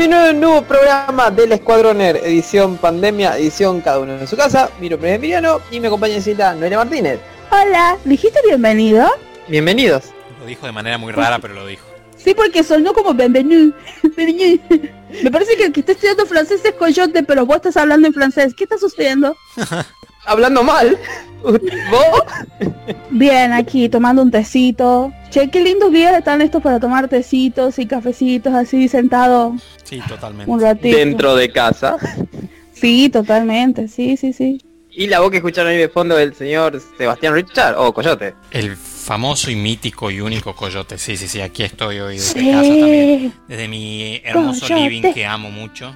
Bienvenido a un nuevo programa del Escuadroner, edición pandemia, edición cada uno en su casa. Mi nombre es Emiliano y me acompaña Cita Noelia Martínez. Hola, ¿dijiste bienvenido? Bienvenidos. Lo dijo de manera muy rara, pero lo dijo. Sí, porque sonó como bienvenido. Me parece que el que está estudiando francés es Coyote, pero vos estás hablando en francés. ¿Qué está sucediendo? Hablando mal. ¿Vos? Bien, aquí tomando un tecito. Che, qué lindos días están estos para tomar tecitos y cafecitos así sentado Sí, totalmente. un ratito. Dentro de casa. Sí, totalmente. Sí, sí, sí. Y la voz que escucharon ahí de fondo del señor Sebastián Richard o Coyote. El famoso y mítico y único coyote. Sí, sí, sí, aquí estoy hoy desde casa también. Desde mi hermoso Coyote. living que amo mucho.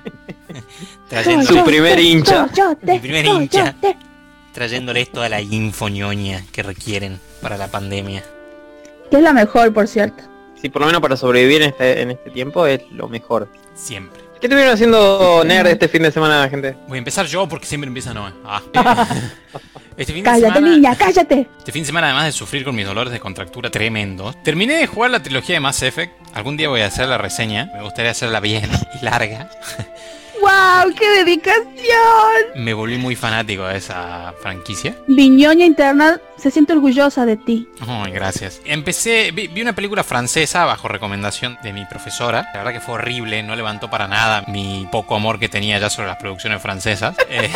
Trayendo, Su primer hincha. Coyote, Mi primer hincha. Trayéndoles toda la infoñoña que requieren para la pandemia. Que es la mejor, por cierto. Sí, por lo menos para sobrevivir en este, en este tiempo es lo mejor. Siempre. ¿Qué estuvieron haciendo nerd este fin de semana, gente? Voy a empezar yo porque siempre empieza Noé. Ah. Este fin de Cállate, semana, niña, cállate. Este fin de semana, además de sufrir con mis dolores de contractura tremendos, terminé de jugar la trilogía de Mass Effect. Algún día voy a hacer la reseña. Me gustaría hacerla bien y larga. ¡Wow! ¡Qué dedicación! Me volví muy fanático de esa franquicia. Viñoña interna se siente orgullosa de ti. Ay, gracias. Empecé, vi, vi una película francesa bajo recomendación de mi profesora. La verdad que fue horrible, no levantó para nada mi poco amor que tenía ya sobre las producciones francesas. Eh,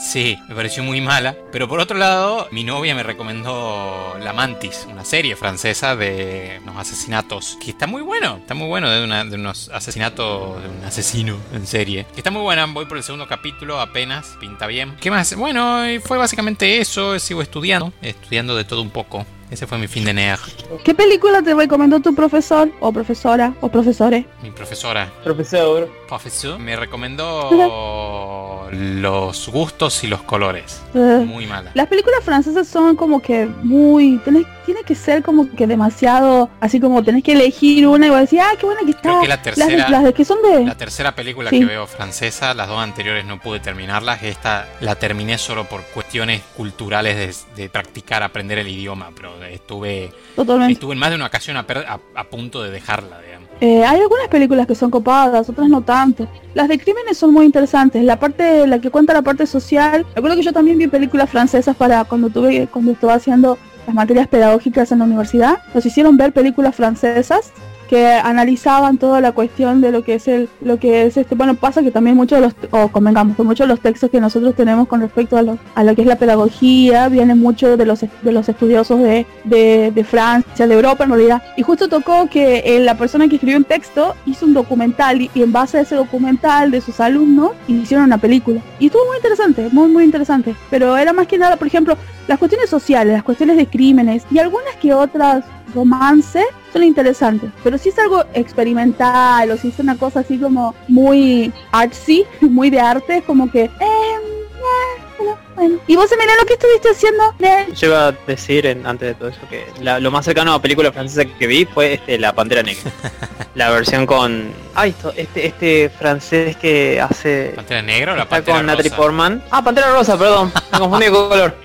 sí, me pareció muy mala. Pero por otro lado, mi novia me recomendó La Mantis, una serie francesa de unos asesinatos. Que está muy bueno, está muy bueno, de, una- de unos asesinatos de un asesino en serie. Que está muy buena, voy por el segundo capítulo apenas, pinta bien. ¿Qué más? Bueno, fue básicamente eso, sigo estudiando, estudiando de todo un poco. Ese fue mi fin de NEAG. ¿Qué película te recomendó tu profesor o profesora o profesores? Mi profesora, Profesor. profesor, me recomendó los gustos y los colores. Eh, Muy mala. las películas francesas son como que muy... tenés- tiene que ser como que demasiado... Así como tenés que elegir una y vas a decir, ah, qué buena que está. Creo que la las, de, tercera- las de que son de... La tercera película Sí. que veo francesa, las dos anteriores no pude terminarlas. Esta la terminé solo por cuestiones culturales de, de practicar, aprender el idioma. Pero estuve, Totalmente. estuve en más de una ocasión a, per- a- a punto de dejarla, digamos. Eh, hay algunas películas que son copadas, otras no tanto. Las de crímenes son muy interesantes. La parte, la que cuenta la parte social. Recuerdo que yo también vi películas francesas para cuando tuve, cuando estaba haciendo las materias pedagógicas en la universidad. Nos hicieron ver películas francesas que analizaban toda la cuestión de lo que es el, lo que es este, bueno, pasa que también muchos de los, o convengamos, que muchos de los textos que nosotros tenemos con respecto a lo, a lo que es la pedagogía, vienen mucho de los, de los estudiosos de, de, de Francia, de Europa en realidad. Y justo tocó que eh, la persona que escribió un texto hizo un documental y, y en base a ese documental de sus alumnos hicieron una película. Y estuvo muy interesante, muy muy interesante. Pero era más que nada, por ejemplo, las cuestiones sociales, las cuestiones de crímenes y algunas que otras romance son interesantes. Pero si es algo experimental o si es una cosa así como muy artsy, muy de arte, es como que... Eh, eh, bueno, bueno. ¿Y vos, Emiliano, qué estuviste haciendo? Yo iba a decir en- antes de todo eso que la- lo más cercano a película francesa que vi fue este La Pantera Negra. la versión con... Ay, esto, este, este francés que hace... ¿Pantera negra o la pantera con Natalie rosa? Portman. Ah, Pantera Rosa, perdón. Me confundí con color.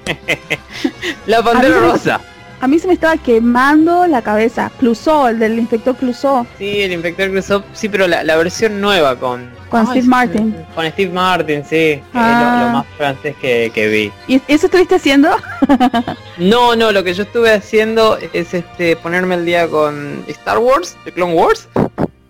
la Pantera Rosa. A mí se me estaba quemando la cabeza. Clouseau, el del inspector Clouseau. Sí, el Inspector Clouseau. Sí, pero la, la versión nueva con... Con Steve Martin. Con Steve Martin, sí. es Ah. lo, lo más francés que, que vi. ¿Y eso estuviste haciendo? No, no, lo que yo estuve haciendo es este ponerme el día con Star Wars, de Clone Wars.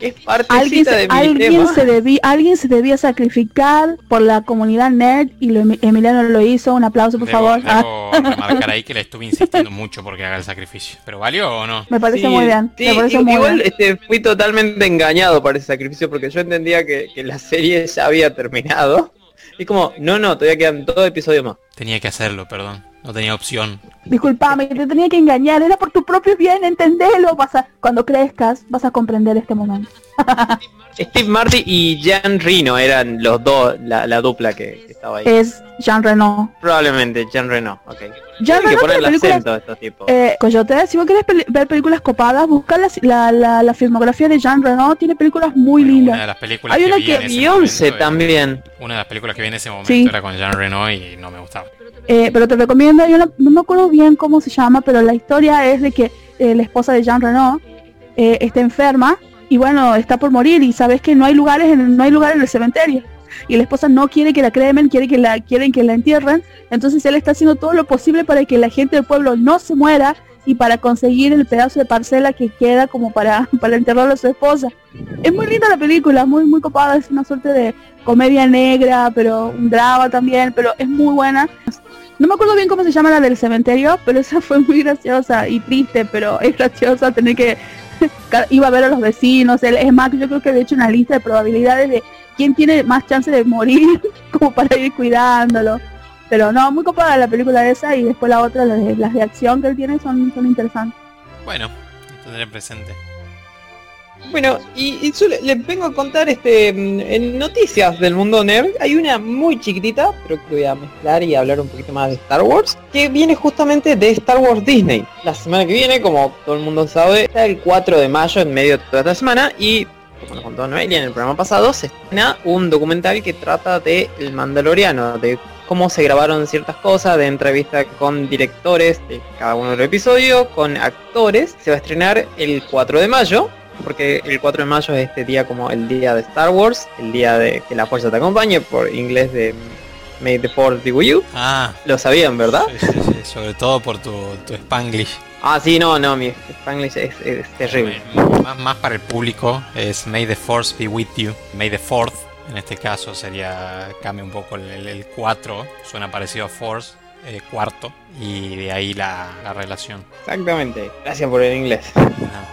Es Alguien se, de mi alguien, tema. se debí- alguien se debía sacrificar por la comunidad nerd y lo- Emiliano lo hizo. Un aplauso, por Debo, favor. Ah, debo remarcar ahí que le estuve insistiendo mucho porque haga el sacrificio. ¿Pero valió o no? me parece Sí, muy bien. sí, me parece i- muy igual bien. este, fui totalmente engañado por ese sacrificio porque yo entendía que, que la serie ya había terminado. Y como, no, no, todavía quedan dos episodios más. Tenía que hacerlo, perdón. No tenía opción. Disculpame, te tenía que engañar. Era por tu propio bien, entendelo. Vas a, cuando crezcas, vas a comprender este momento. Steve Martin y Jan Reno eran los dos, la, la dupla que, que estaba ahí. Es Jean Reno. Probablemente Jan Reno, ok. Jean que Reno poner tiene el acento a estos tipos. Eh, Coyote, si vos querés peli- ver películas copadas, busca la, la, la, la filmografía de Jean Reno. Tiene películas muy Bueno, lindas. Una de las películas Hay que una vi que- en ese momento era- también. Una de las películas que vi en ese momento Sí. era con Jean Reno y no me gustaba. Eh, pero te recomiendo, yo no, no me acuerdo bien cómo se llama, pero la historia es de que eh, la esposa de Jean Reno eh, está enferma y bueno, está por morir y sabes que no hay lugares en, no hay lugar en el cementerio. Y la esposa no quiere que la cremen, quiere que la quieren que la entierren, entonces él está haciendo todo lo posible para que la gente del pueblo no se muera y para conseguir el pedazo de parcela que queda como para, para enterrarlo a su esposa. Es muy linda la película, muy muy copada, es una suerte de comedia negra, pero un drama también, pero es muy buena. No me acuerdo bien cómo se llama la del cementerio, pero esa fue muy graciosa y triste, pero es graciosa tener que iba a ver a los vecinos, es más, yo creo que de hecho una lista de probabilidades de quién tiene más chance de morir como para ir cuidándolo. Pero no, muy copada la película esa y después la otra, las de, las de acción que él tiene son, son interesantes. Bueno, tendré presente. Bueno, y, yo le, vengo a contar este en noticias del mundo nerd. Hay una muy chiquitita, pero que voy a mezclar y hablar un poquito más de Star Wars, que viene justamente de Star Wars Disney. La semana que viene, como todo el mundo sabe, está el 4 de mayo en medio de toda esta semana y como nos contó Noelia en el programa pasado, se estrena un documental que trata de El Mandaloriano, de cómo se grabaron ciertas cosas, de entrevista con directores de cada uno de los episodios, con actores. Se va a estrenar el 4 de mayo, porque el 4 de mayo es este día como el día de Star Wars, el día de que la fuerza te acompañe, por inglés de May the Force be with you. Ah. Lo sabían, ¿verdad? Sí, sí, sí, sobre todo por tu, tu Spanglish. Ah, sí, no, no, mi Spanglish es, es terrible. Más, más para el público es May the Force be with you. May the Fourth, en este caso sería, cambia un poco el, el 4, suena parecido a Force, eh, cuarto, y de ahí la, la relación. Exactamente, gracias por el inglés.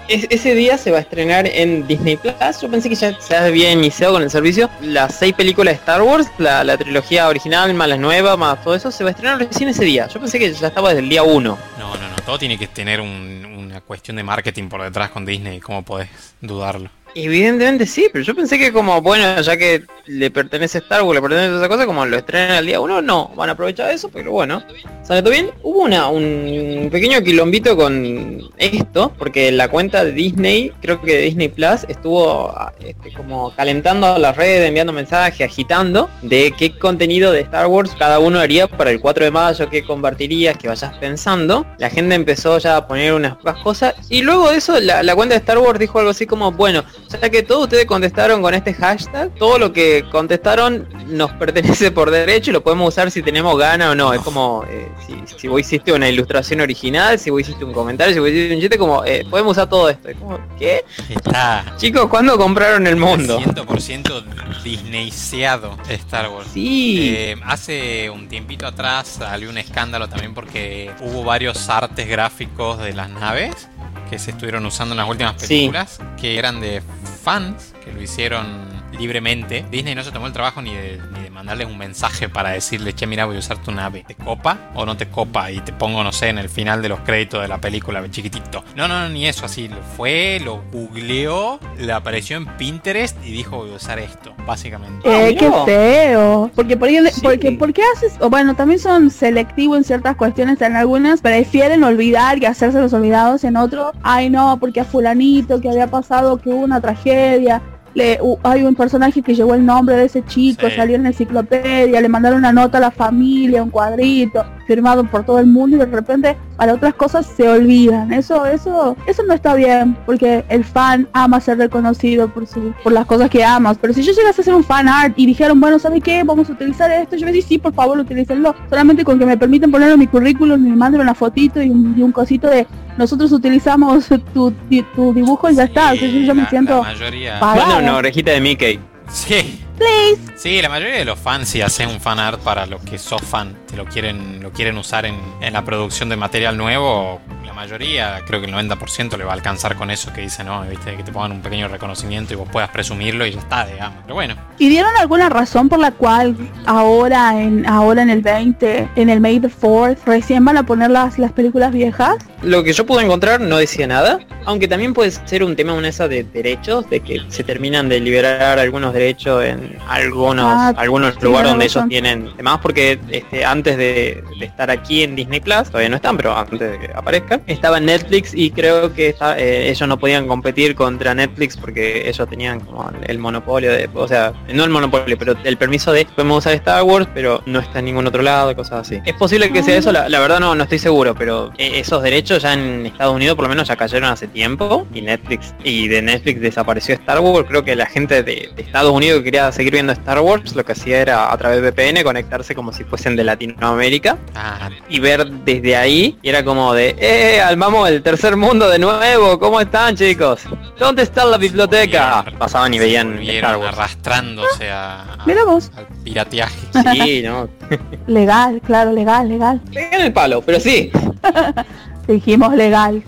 Es- ese día se va a estrenar en Disney Plus. Yo pensé que ya se había iniciado con el servicio. Las seis películas de Star Wars, la, la trilogía original, más las nuevas, más todo eso, se va a estrenar recién ese día. Yo pensé que ya estaba desde el día 1. No, no, no, todo tiene que tener un- una cuestión de marketing por detrás con Disney, ¿cómo podés dudarlo? Evidentemente sí, pero yo pensé que como, bueno, ya que le pertenece Star Wars, le pertenece a esa cosa, como lo estrenan al día 1, no, van a aprovechar eso, pero bueno. ¿Sale todo bien? Hubo una, un pequeño quilombito con esto, porque la cuenta de Disney, creo que Disney Plus, estuvo ah, este, como calentando las redes, enviando mensajes, agitando de qué contenido de Star Wars cada uno haría para el 4 de mayo, qué compartirías, que vayas pensando. La gente empezó ya a poner unas cosas y luego de eso la cuenta de Star Wars dijo algo así como, bueno, ya que todos ustedes contestaron con este hashtag, todo lo que contestaron nos pertenece por derecho y lo podemos usar si tenemos gana o no. Es como eh, si, si vos hiciste una ilustración original, si vos hiciste un comentario, si vos hiciste un chiste, como eh, podemos usar todo esto. Es como, ¿qué? Está Chicos, ¿cuándo compraron el mundo? 100% Disneyseado Star Wars. Sí. Eh, hace un tiempito atrás salió un escándalo también porque hubo varios artes gráficos de las naves que se estuvieron usando en las últimas Sí. películas que eran de fans que lo hicieron libremente. Disney no se tomó el trabajo ni de, ni de mandarles un mensaje para decirles, che, mira, voy a usar tu nave. ¿Te copa o no te copa? Y te pongo, no sé, en el final de los créditos de la película, chiquitito. No, no, no, ni eso, así. Lo fue, lo googleó, le apareció en Pinterest y dijo, voy a usar esto, básicamente. Ah, Eh, qué mirá. feo. Porque por, ahí- Sí. porque, ¿por qué haces? o bueno, también son selectivos en ciertas cuestiones. En algunas prefieren olvidar y hacerse los olvidados. En otros, ay no, porque a fulanito que había pasado que hubo una tragedia. Le, hu- hay un personaje que llegó el nombre de ese chico, Sí. salió en la enciclopedia, le mandaron una nota a la familia, un cuadrito, firmado por todo el mundo y de repente para otras cosas se olvidan. Eso, eso, eso no está bien, porque el fan ama ser reconocido por su, por las cosas que amas. Pero si yo llegase a hacer un fan art y dijeron, bueno, ¿sabe qué? Vamos a utilizar esto, yo me decía, sí, por favor, utilícenlo. Solamente con que me permiten ponerlo en mi currículum, me manden una fotito y un, y un cosito de nosotros utilizamos tu, di- tu dibujo y ya está. O sea, yo, yo me siento La mayoría... pagada. Bueno, una orejita de Mickey. Sí. Please. Sí, la mayoría de los fans si hacen un fan art para los que sos fan, si lo quieren, lo quieren usar en, en la producción de material nuevo, la mayoría, creo que el 90% le va a alcanzar con eso que dice, no, viste, que te pongan un pequeño reconocimiento y vos puedas presumirlo y ya está, digamos. Pero bueno, ¿Y dieron alguna razón por la cual ahora en ahora en el 20, en el May the 4th, recién van a poner las, las películas viejas? Lo que yo pude encontrar no decía nada, aunque también puede ser un tema una esa de derechos, de que se terminan de liberar algunos derechos en algunos Ah, algunos sí, lugares donde ellos tienen demás porque este, antes de, de estar aquí en Disney Plus, todavía no están, pero antes de que aparezcan, estaba en Netflix y creo que está- eh, ellos no podían competir contra Netflix porque ellos tenían como el monopolio de, o sea, no el monopolio, pero el permiso de podemos usar Star Wars, pero no está en ningún otro lado, cosas así. Es posible que sea eso, la, la verdad no, no estoy seguro, pero eh, esos derechos ya en Estados Unidos por lo menos ya cayeron hace tiempo y Netflix y de Netflix desapareció Star Wars, creo que la gente de, de Estados Unidos que quería seguir viendo Star Wars lo que hacía era a través de VPN conectarse como si fuesen de Latinoamérica Ah, y ver desde ahí y era como de eh armamos el tercer mundo de nuevo ¿cómo están chicos? ¿dónde está la biblioteca? Volvieron- pasaban y veían Star Wars arrastrándose a, a- Mira vos. al pirateaje. sí ¿no? Legal, claro, legal, legal. pegan el palo pero sí Dijimos legal.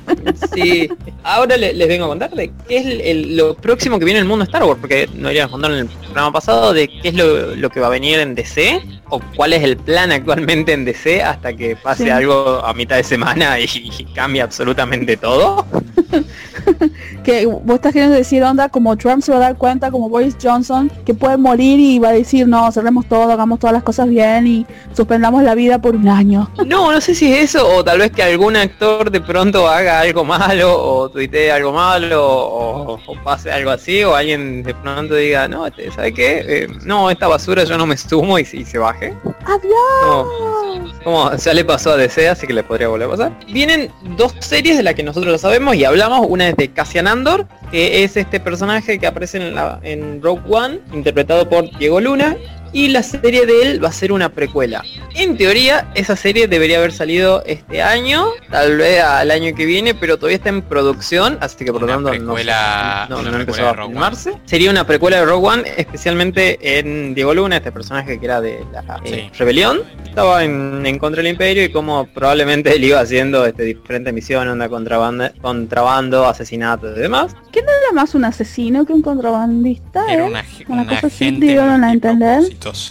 Sí ahora le- les vengo a contar de qué es el- el- lo próximo que viene en el mundo Star Wars porque no habíamos contado en el programa pasado de qué es lo, lo que va a venir en DC o cuál es el plan actualmente en DC hasta que pase Sí. algo a mitad de semana y, y cambie absolutamente todo Que vos estás queriendo decir, onda, como Trump se va a dar cuenta, como Boris Johnson, que puede morir y va a decir, no, cerremos todo, hagamos todas las cosas bien y suspendamos la vida por un año. No, no sé si es eso, o tal vez que algún actor de pronto haga algo malo, o tuitee algo malo, o, o pase algo así, o alguien de pronto diga, no, este, ¿sabe qué? Eh, no, esta basura yo no me sumo y, y se baje. ¡Adiós! Como ya le pasó a DC, así que le podría volver a pasar. Vienen dos series de las que nosotros lo sabemos y hablamos. Una de Cassian Andor, que es este personaje que aparece en, en Rogue One, interpretado por Diego Luna. Y la serie de él va a ser una precuela. En teoría, esa serie debería haber salido este año, tal vez al año que viene, pero todavía está en producción, así que por lo tanto no, precuela- no, no empezó a filmarse. Sería una precuela de Rogue One, especialmente en Diego Luna, este personaje que era de la eh, Sí. rebelión. Estaba en, en contra del imperio y como probablemente él iba haciendo este diferentes misiones, onda contrabando, contrabando, asesinatos y demás. Era más un asesino que un contrabandista, Era ¿eh? una, Una una cosa así, agente dieron a entender.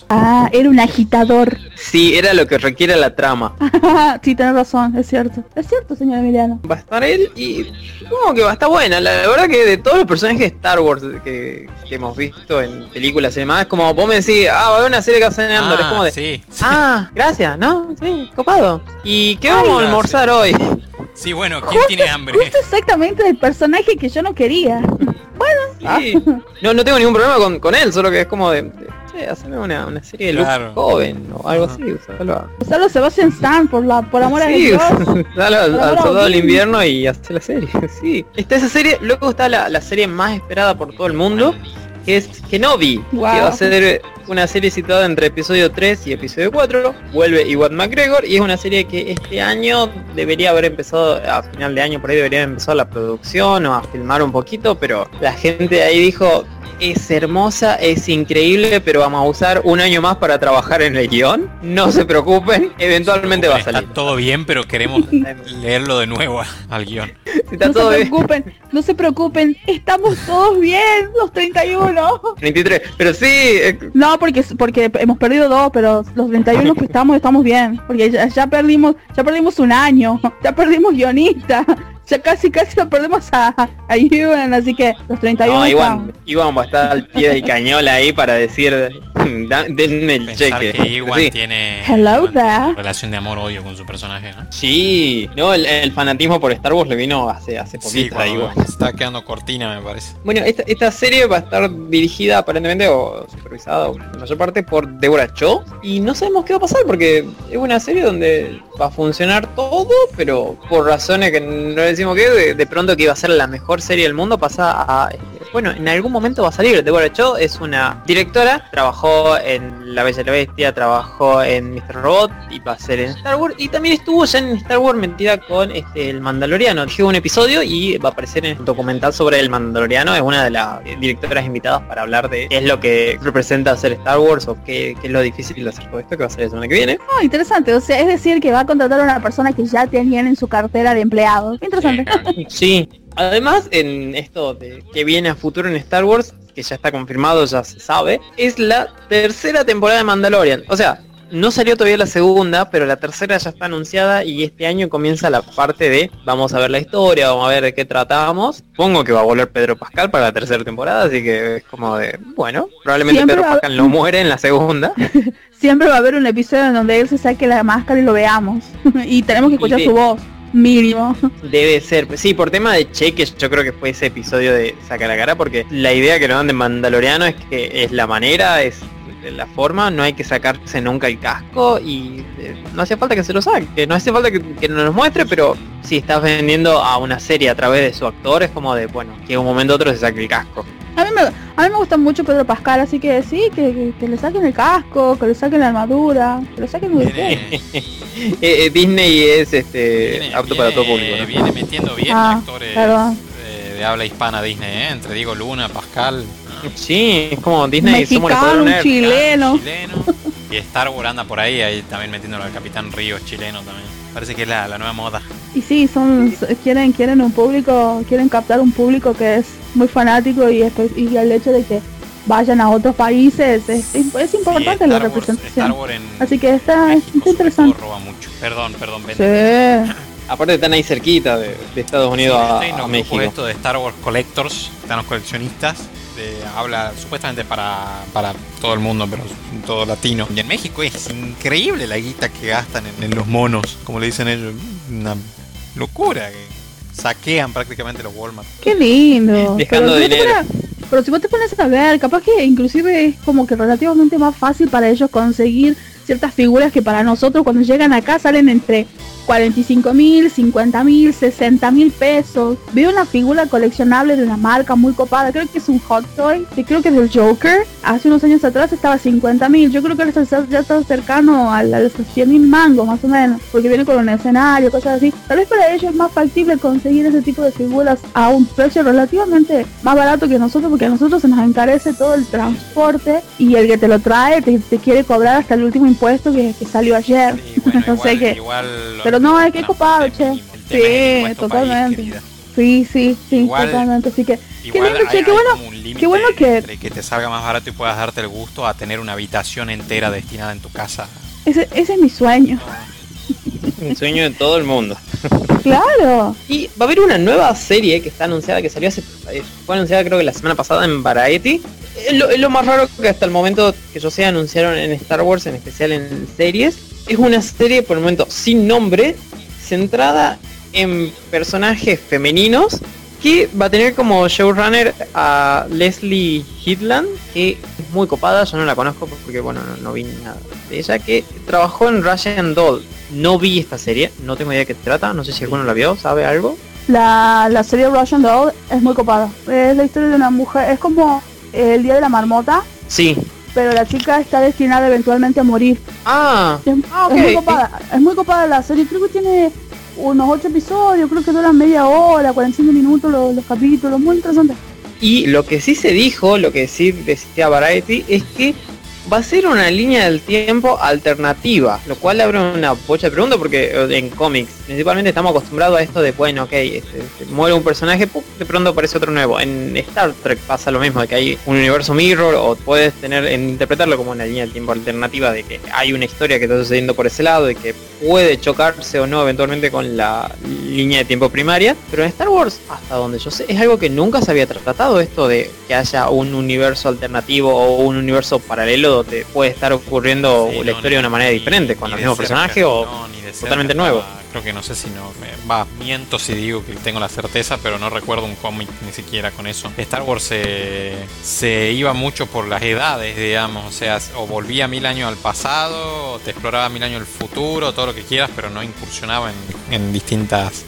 Ah, era un agitador. Sí, era lo que requiere la trama. sí, tenés razón, es cierto. Es cierto, señor Emiliano. Va a estar él y supongo que va a estar buena. La, la verdad que de todos los personajes de Star Wars que, que hemos visto en películas y demás, es como vos me decís, ah, va a haber una serie que hacen Andor, es Ah, como de, sí, sí. ah, gracias, ¿no? Sí, copado. ¿Y qué vamos a gracias. almorzar hoy? Sí, bueno, ¿quién tiene hambre? Justo exactamente el personaje que yo no quería. Sí. No, no tengo ningún problema con, con él, solo que es como de, de, che, haceme una, una serie de Claro. Luke joven o algo así, usalo a- Usalo Sebastian Stan por la por amor a Dios. usalo al, a soldado del invierno y hace la serie, sí. Está esa serie, luego está la, la serie más esperada por todo el mundo, que es Kenobi, Wow. que va a ser una serie situada entre episodio 3 y episodio 4, vuelve Iwan McGregor y es una serie que este año debería haber empezado, a final de año por ahí debería haber empezado la producción o a filmar un poquito, pero la gente de ahí dijo, es hermosa, es increíble, pero vamos a usar un año más para trabajar en el guion, no se preocupen, eventualmente va a Está salir. todo bien, pero queremos leerlo de nuevo al guion. Está No todo se bien. preocupen, no se preocupen, estamos todos bien, los 31. 23, pero sí, eh, No, porque porque hemos perdido dos, pero los 31 que estamos estamos bien, porque ya, ya perdimos, ya perdimos un año, ya perdimos guionista, ya casi casi lo perdemos a, a Ewan, así que los 31 no. Iwan, Iwan va a estar al pie del cañón ahí para decir, "Da- denme el Pensar cheque. que Iwan Sí. tiene Hello relación de amor-odio con su personaje, ¿no? Sí, no, el, el fanatismo por Star Wars le vino hace, hace Sí, poquito a Iwan. cuando está quedando cortina, me parece. Bueno, esta, esta serie va a estar dirigida aparentemente o supervisada o en la mayor parte por Deborah Cho y no sabemos qué va a pasar porque es una serie donde va a funcionar todo, pero por razones que no decimos que de, pronto que iba a ser la mejor serie del mundo pasa a bueno, en algún momento va a salir. Deborah Cho es una directora, trabajó en La Bella y la Bestia, trabajó en Mr. Robot y va a ser en Star Wars y también estuvo ya en Star Wars metida con este el Mandaloriano. Dije un episodio y va a aparecer en el documental sobre el Mandaloriano. Es una de las directoras invitadas para hablar de qué es lo que representa hacer Star Wars o qué, qué es lo difícil de hacer todo esto que va a ser la semana que viene. Oh, interesante, o sea, es decir que va a contratar a una persona que ya tenían en su cartera de empleados. Interesante. Sí. Además, en esto de que viene a futuro en Star Wars, que ya está confirmado, ya se sabe, es la tercera temporada de Mandalorian. O sea, no salió todavía la segunda, pero la tercera ya está anunciada y este año comienza la parte de vamos a ver la historia, vamos a ver de qué tratamos. Supongo que va a volver Pedro Pascal para la tercera temporada, así que es como de, bueno, probablemente Siempre Pedro Pascal no muere en la segunda. Siempre va a haber un episodio en donde él se saque la máscara y lo veamos. y tenemos que escuchar su voz, mínimo. Debe ser, sí, por tema de cheques yo creo que fue ese episodio de sacar la cara porque la idea que nos dan de Mandaloriano es que es la manera, es de la forma, no hay que sacarse nunca el casco y eh, no hace falta que se lo saque, no hace falta que, que nos lo muestre, pero si estás vendiendo a una serie a través de su actor, es como de, bueno, que en un momento u otro se saque el casco. A mí, me, a mí me gusta mucho Pedro Pascal, así que sí, que, que- que le saquen el casco, que le saquen la armadura, que le saquen el Eh, eh, Disney es este viene- apto para todo público. ¿no? Viene metiendo bien Ah, actores de, de habla hispana Disney, ¿eh? Entre Diego Luna, Pascal. Sí, es como Disney somos los Mexicano, nerds. chileno. chileno. Y Star Wars anda por ahí, ahí también metiéndolo al Capitán Ríos chileno también. Parece que es la, la nueva moda. Y sí, son quieren quieren un público, quieren captar un público que es muy fanático y, y el hecho de que vayan a otros países es, es- es importante Sí, la Wars- representación. Star Wars en Así que está, México, está sobre todo, interesante. roba mucho. Perdón, perdón. Sí. Aparte están ahí cerquita de, de Estados Unidos Sí, a, a México. estos de Star Wars Collectors, están los coleccionistas, de, habla supuestamente para, para todo el mundo, pero todo latino. Y en México es increíble la guita que gastan en, en los monos, como le dicen ellos, una locura que saquean prácticamente los Walmart. Qué lindo. Dejando pero, si vos te dinero. pones- pero si vos te pones a ver, capaz que inclusive es como que relativamente más fácil para ellos conseguir ciertas figuras que para nosotros cuando llegan acá salen entre 45 mil, 50 mil, 60 mil pesos. Veo una figura coleccionable de una marca muy copada, creo que es un Hot Toy, que creo que es del Joker. Hace unos años atrás estaba a 50 mil, yo creo que ya está cercano a, los 100 mil mangos más o menos, porque viene con un escenario, cosas así. Tal vez para ellos es más factible conseguir ese tipo de figuras a un precio relativamente más barato que nosotros, porque a nosotros se nos encarece todo el transporte y el que te lo trae te, te quiere cobrar hasta el último impuesto que, que salió ayer. Y bueno, No igual, sé qué. igual no, es que es no, copado, el che. Sí, país, totalmente. Sí, sí, sí, Igual- totalmente. Así que Igual lindo, che, hay- qué bueno- como un límite qué bueno que- que te salga más barato y puedas darte el gusto a tener una habitación entera destinada en tu casa. ese, ese es mi sueño. Un sueño de todo el mundo. Claro. Y va a haber una nueva serie que está anunciada, que salió hace, eh, fue anunciada creo que la semana pasada en Variety. Es lo, es lo más raro que hasta el momento que yo sé anunciaron en Star Wars, en especial en series. Es una serie por el momento sin nombre, centrada en personajes femeninos que va a tener como showrunner a Leslie Hitland, que es muy copada, yo no la conozco porque bueno, no, no vi nada de ella, que trabajó en Russian Doll. No vi esta serie, no tengo idea de qué trata, no sé si alguno la vio, ¿sabe algo? La, la serie Russian Doll es muy copada. Es la historia de una mujer, es como el día de la marmota, Sí. Pero la chica está destinada eventualmente a morir. Ah, Es, Ah, es muy copada, es muy copada la serie, creo que tiene unos 8 episodios, creo que duran media hora, 45 minutos los, los capítulos, muy interesante. y lo que sí se dijo, lo que sí decía Variety, es que va a ser una línea del tiempo alternativa, lo cual abre una bocha de preguntas porque en cómics principalmente estamos acostumbrados a esto de, bueno, ok, este, este, muere un personaje, de pronto aparece otro nuevo. En Star Trek pasa lo mismo, de que hay un universo mirror o puedes tener, en- interpretarlo como una línea del tiempo alternativa, de que hay una historia que está sucediendo por ese lado y que puede chocarse o no eventualmente con la línea de tiempo primaria. Pero en Star Wars, hasta donde yo sé, es algo que nunca se había tratado esto de que haya un universo alternativo o un universo paralelo donde puede estar ocurriendo Sí, la no, historia de una manera diferente con el mismo cerca, personaje o no, cerca totalmente nuevo. Creo que no sé si no. me- Va, miento si digo que tengo la certeza, pero no recuerdo un cómic ni siquiera con eso. Star Wars se, se iba mucho por las edades, digamos. O sea, o volvía mil años al pasado, o te exploraba mil años el futuro, todo lo que quieras, pero no incursionaba en, en distintas.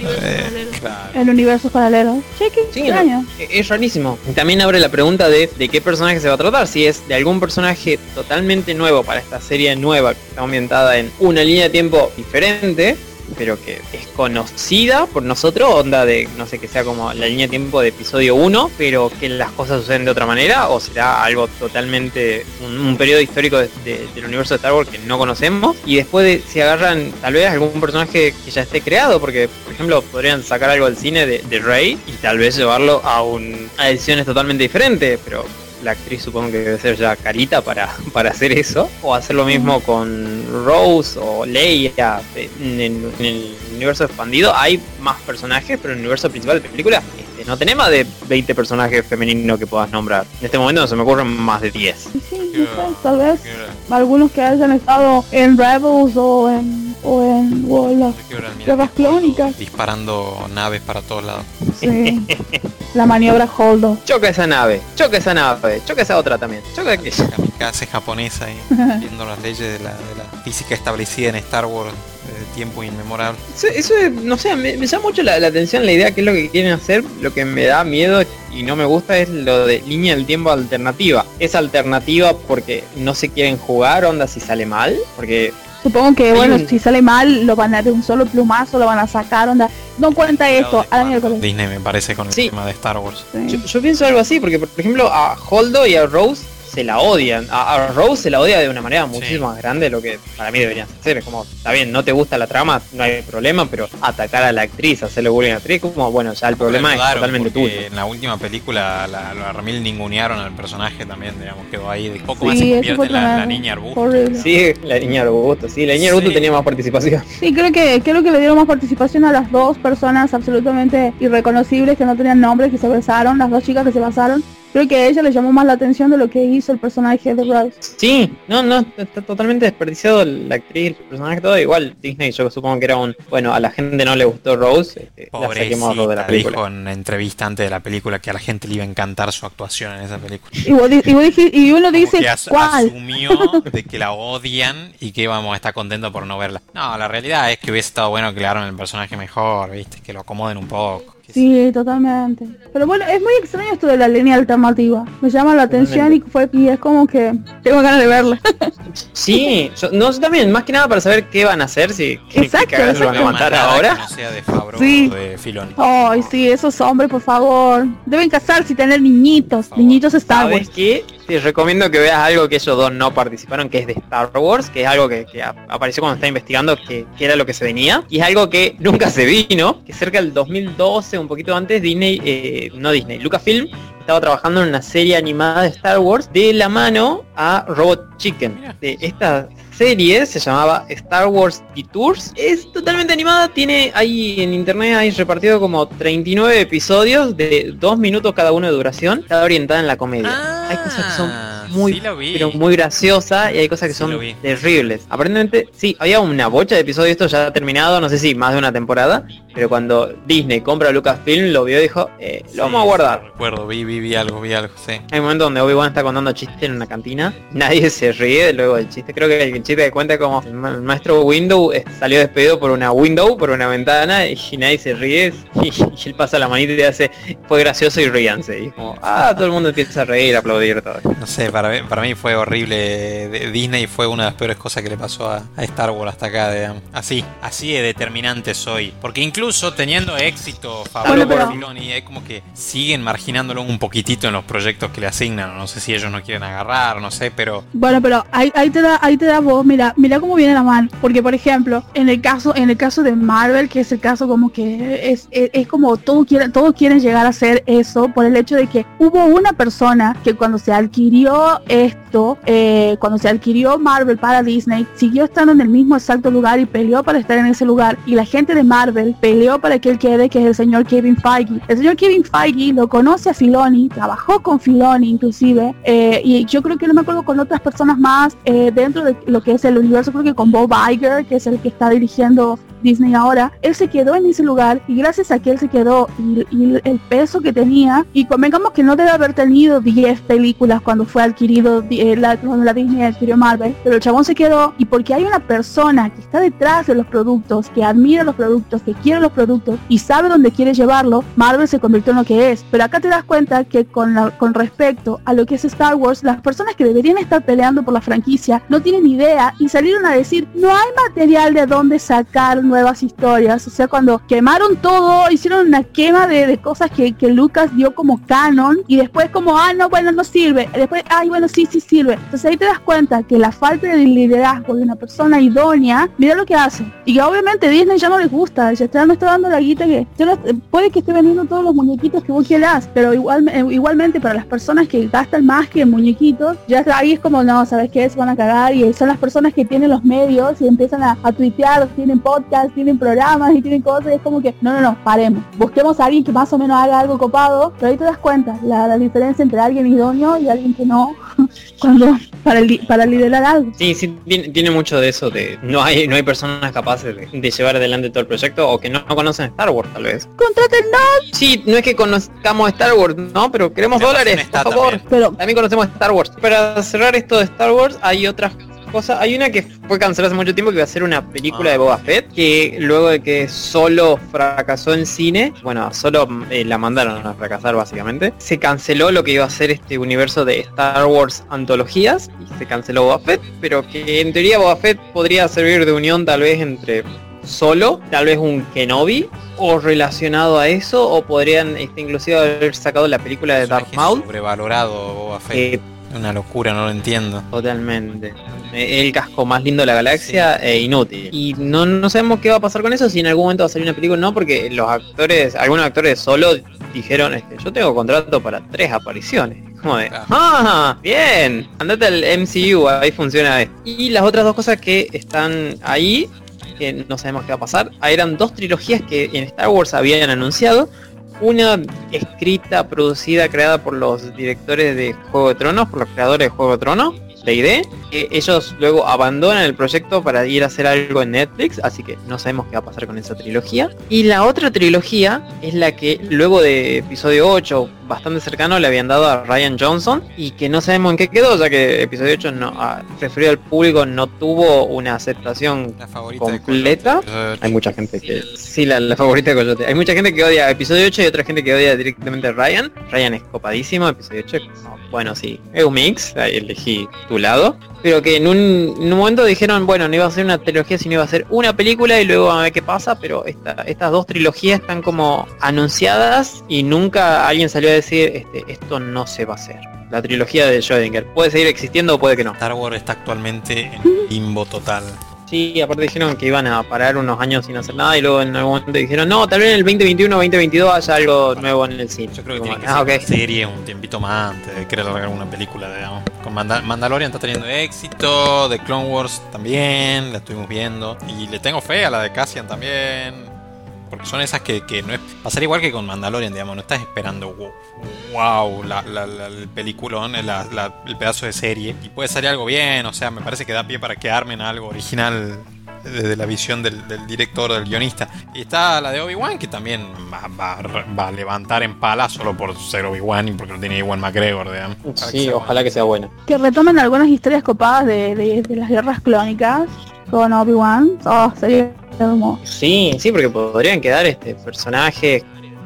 eh, claro. El universo paralelo. Qué Sí, extraño. no, es rarísimo. Y También abre la pregunta de, de qué personaje se va a tratar. Si es de algún personaje totalmente nuevo para esta serie nueva que está ambientada en una línea de tiempo diferente, pero que es conocida por nosotros, onda de, no sé, que sea como la línea de tiempo de episodio 1, pero que las cosas suceden de otra manera, o será algo totalmente, un, un periodo histórico de- de- del universo de Star Wars que no conocemos, y después de, si agarran tal vez algún personaje que ya esté creado, porque por ejemplo podrían sacar algo del cine de, de Rey y tal vez llevarlo a, un, a ediciones totalmente diferentes, pero la actriz supongo que debe ser ya carita para, para hacer eso. O hacer lo mismo con Rose o Leia. En, en- en el universo expandido hay más personajes, pero en el universo principal de la película este, no tenés más de 20 personajes femeninos que puedas nombrar. En este momento no se me ocurren más de 10. Sí, sé, tal vez ¿Qué hora- algunos que hayan estado en Rebels o en o en o en las Guerras clónicas. Disparando naves para todos lados. sí. La maniobra Holdo. Choca esa nave, choca esa nave, choca esa otra también, choca aquella. Kamikaze japonesa y viendo las leyes de la, de la física establecida en Star Wars de tiempo inmemorable. Eso, eso es- no sé, me, me llama mucho la, la atención la idea que es lo que quieren hacer. Lo que me da miedo y no me gusta es lo de línea del tiempo alternativa. Es alternativa porque no se quieren jugar, onda si sale mal, porque Supongo que, Hay bueno, un- si sale mal, lo van a de un solo plumazo, lo van a sacar, onda. No cuenta esto, a la. Disney me parece con el Sí. tema de Star Wars. Sí. yo, yo pienso algo así, porque por ejemplo a Holdo y a Rose se la odian. A, a Rose se la odia de una manera muchísimo más grande de lo que para mí deberían hacer. Es como, está bien, no te gusta la trama, no hay problema, pero atacar a la actriz, hacerle bullying a la actriz, como bueno, ya el problema es totalmente tuyo. En la última película la, la Ramil ningunearon al personaje también, digamos, quedó ahí. De poco Sí, más se convierte en la, niña arbusto. Horrible. Sí, la niña Arbusto, sí, la niña Arbusto Sí. tenía más participación. Sí, creo que creo que le dieron más participación a las dos personas absolutamente irreconocibles que no tenían nombres, que se besaron, las dos chicas que se besaron. Creo que a ella le llamó más la atención de lo que hizo el personaje de Rose. Sí, no, no, está totalmente desperdiciado la actriz, el personaje, todo. Igual Disney yo supongo que era un, bueno, a la gente no le gustó Rose, este, la de la película. dijo en una entrevista antes de la película que a la gente le iba a encantar su actuación en esa película. Y, vos y, vos y uno Como dice, que as- ¿cuál? asumió de que la odian y que íbamos a estar contentos por no verla. No, la realidad es que hubiese estado bueno que le hagan el personaje mejor, viste, que lo acomoden un poco. Sí, totalmente. Pero bueno, es muy extraño esto de la línea alternativa. Me llama la atención y fue y es como que tengo ganas de verla. Sí, yo, no, yo también, más que nada para saber qué van a hacer, si qué- qué Exacto, cagazo No van a matar ahora. que no sea de Favreau Sí. o de Filoni. Ay, sí, esos hombres, por favor. Deben casarse y tener niñitos. Niñitos Star ¿Sabes Wars. qué? Te recomiendo que veas algo que ellos dos no participaron, que es de Star Wars, que es algo que, que ap- apareció cuando estaba investigando que, que era lo que se venía, y es algo que nunca se vino, que cerca del 2012, un poquito antes, Disney, eh, no Disney, Lucasfilm estaba trabajando en una serie animada de Star Wars de la mano a Robot Chicken. De esta serie se llamaba Star Wars Detours. Es totalmente animada, tiene ahí en internet hay repartido como 39 episodios de 2 minutos cada uno de duración. Está orientada en la comedia. hay cosas que son muy sí pero muy graciosa y hay cosas que Sí, son terribles. Aparentemente, sí, había una bocha de episodios, esto ya ha terminado, no sé si más de una temporada, pero cuando Disney compra Lucasfilm lo vio y dijo, eh, lo Sí, vamos a guardar. Recuerdo, vi, vi, vi algo, vi algo, sí. Hay un momento donde Obi-Wan está contando chistes en una cantina, nadie se ríe luego del chiste. Creo que el chiste que cuenta como el, ma- el maestro Window eh, salió despedido por una window, por una ventana, y nadie se ríe, y, y él pasa la manita y hace, fue gracioso y ríanse. Y como, ah, todo el mundo empieza a reír, a aplaudir todo. No sé, para, para mí fue horrible. Disney fue una de las peores cosas que le pasó a, a Star Wars hasta acá, digamos. Así, así de determinante soy. Porque incluso teniendo éxito por Filoni, es como que siguen marginándolo un poquitito en los proyectos que le asignan. No sé si ellos no quieren agarrar, no sé, pero Bueno, pero ahí, ahí te da, ahí te da vos, mira, mira cómo viene la mano. Porque por ejemplo, en el caso, en el caso de Marvel, que es el caso como que es, es, es como todos quieren, todos quieren llegar a hacer eso por el hecho de que hubo una persona que cuando se adquirió México es este, eh, cuando se adquirió Marvel para Disney, siguió estando en el mismo exacto lugar y peleó para estar en ese lugar. Y la gente de Marvel peleó para que él quede, que es el señor Kevin Feige. El señor Kevin Feige lo conoce a Filoni, trabajó con Filoni inclusive, eh, y yo creo que no me acuerdo con otras personas más eh, dentro de lo que es el universo, creo que con Bob Iger, que es el que está dirigiendo Disney ahora, él se quedó en ese lugar y gracias a que él se quedó y el peso que tenía, y convengamos que no debe haber tenido 10 películas cuando fue adquirido, eh, la, Disney adquirió Marvel, pero el chabón se quedó y porque hay una persona que está detrás de los productos, que admira los productos, que quiere los productos y sabe dónde quiere llevarlo, Marvel se convirtió en lo que es. Pero acá te das cuenta que con, la, con respecto a lo que es Star Wars, las personas que deberían estar peleando por la franquicia no tienen idea y salieron a decir, no hay material de dónde sacar nuevas historias. O sea, cuando quemaron todo, hicieron una quema de, de cosas que, que Lucas dio como canon y después como, ah, no, bueno, no sirve. Después, ay, bueno, sí, sí sirve. Entonces ahí te das cuenta que la falta de liderazgo de una persona idónea, mira lo que hace. Y que obviamente Disney ya no les gusta, ya está, no está dando la guita que no- puede que esté vendiendo todos los muñequitos que vos quieras, pero igual, eh, igualmente para las personas que gastan más que en muñequitos, ya ahí es como, no, ¿sabes qué? Se van a cagar y son las personas que tienen los medios y empiezan a, a tuitear, tienen podcast tienen programas y tienen cosas, y es como que, no, no, no, paremos. Busquemos a alguien que más o menos haga algo copado, pero ahí te das cuenta, la, la diferencia entre alguien idóneo y alguien que no, cuando para, li- para liderar algo. Sí, sí, tiene, tiene mucho de eso, de no hay no hay personas capaces de, de llevar adelante todo el proyecto o que no, no conocen Star Wars tal vez. Contrátennos, Sí, no es que conozcamos Star Wars, no, pero queremos dólares, por favor. también. pero También conocemos Star Wars. Para cerrar esto de Star Wars, hay otras cosas. Hay una que fue cancelada hace mucho tiempo que iba a ser una película Ah. de Boba Fett, que luego de que solo fracasó en cine, bueno, solo eh, la mandaron a fracasar básicamente, se canceló lo que iba a ser este universo de Star Wars antologías y se canceló Boba Fett, pero que en teoría Boba Fett podría servir de unión tal vez entre solo, tal vez un Kenobi o relacionado a eso o podrían este, inclusive haber sacado la película de Darth Maul Sobrevalorado, Boba Fett. que Una locura, no lo entiendo. Totalmente. El casco más lindo de la galaxia e inútil. Y no, no sabemos qué va a pasar con eso, si en algún momento va a salir una película o no, porque los actores, algunos actores solo dijeron, este, yo tengo contrato para tres apariciones. Como de, Claro. ah, bien, andate al MCU, ahí funciona esto. Y las otras dos cosas que están ahí, que no sabemos qué va a pasar, eran dos trilogías que en Star Wars habían anunciado. Una escrita, producida, creada por los directores de Juego de Tronos, por los creadores de Juego de Tronos, D&D, que ellos luego abandonan el proyecto para ir a hacer algo en Netflix, así que no sabemos qué va a pasar con esa trilogía. Y la otra trilogía es la que luego de episodio 8, bastante cercano, le habían dado a Ryan Johnson y que no sabemos en qué quedó, ya que episodio 8 no, a- referido al público no tuvo una aceptación La completa. Hay mucha gente que... Sí, la, la favorita de Coyote. Hay mucha gente que odia episodio 8 y otra gente que odia directamente a Ryan. Ryan es copadísimo, episodio 8 es como, bueno, sí, es un mix, ahí elegí tu lado. Pero que en un, en un momento dijeron, bueno, no iba a ser una trilogía, sino iba a ser una película y luego a ver qué pasa, pero esta- estas dos trilogías están como anunciadas y nunca alguien salió a decir, este, esto no se va a hacer. La trilogía de Schrödinger. Puede seguir existiendo o puede que no. Star Wars está actualmente en limbo total. Sí, aparte dijeron que iban a parar unos años sin hacer nada y luego en algún momento dijeron, no, tal vez en el 2021 2022 haya algo nuevo en el cine. Yo creo que Como, tiene que ah, ser ok. una serie un tiempito más antes de querer largar una película, digamos. Con Manda- Mandalorian está teniendo éxito, The Clone Wars también, la estuvimos viendo. Y le tengo fe a la de Cassian también. Porque son esas que, que no es... Pasar igual que con Mandalorian, digamos, no estás esperando wow, wow, la, la- la- el peliculón, la- la- el pedazo de serie. Y puede salir algo bien, o sea, me parece que da pie para que armen algo original desde la visión del, del director, del guionista. Y está la de Obi-Wan, que también va, va a- va a levantar en pala solo por ser Obi-Wan y porque lo tiene Iwan McGregor, digamos. Ojalá que Sí, sea ojalá que sea buena. que retomen algunas historias copadas de, de- de las guerras clónicas con Obi-Wan. Oh, sería hermoso. Sí, sí, porque podrían quedar este personajes,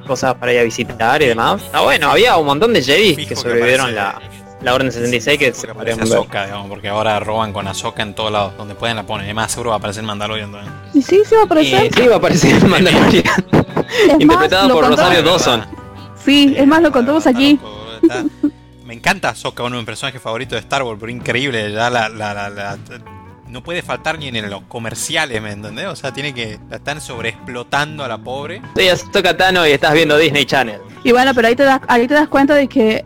cosas para ir a visitar y demás. Ah, bueno, había un montón de Jedi que que sobrevivieron aparece- la, la Orden 66 que se que podrían aparece ver. Ahsoka, digamos, porque ahora roban con Ahsoka en todos lados. Donde pueden la ponen. Además, seguro va a aparecer Mandalorian también. Y sí, sí va a aparecer. Eh, sí, va a aparecer Mandalorian, es interpretada más, lo por contamos- Rosario. Dawson. Sí, es más, lo contamos aquí. Me encanta Ahsoka, uno de mis personajes favoritos de Star Wars, pero increíble. Ya la, la- la- la- no puede faltar ni en los comerciales, ¿me entendés? O sea, tiene que. La están sobreexplotando a la pobre. Soy Ahsoka Tano y estás viendo Disney Channel. Y bueno, pero ahí te das, ahí te das cuenta de que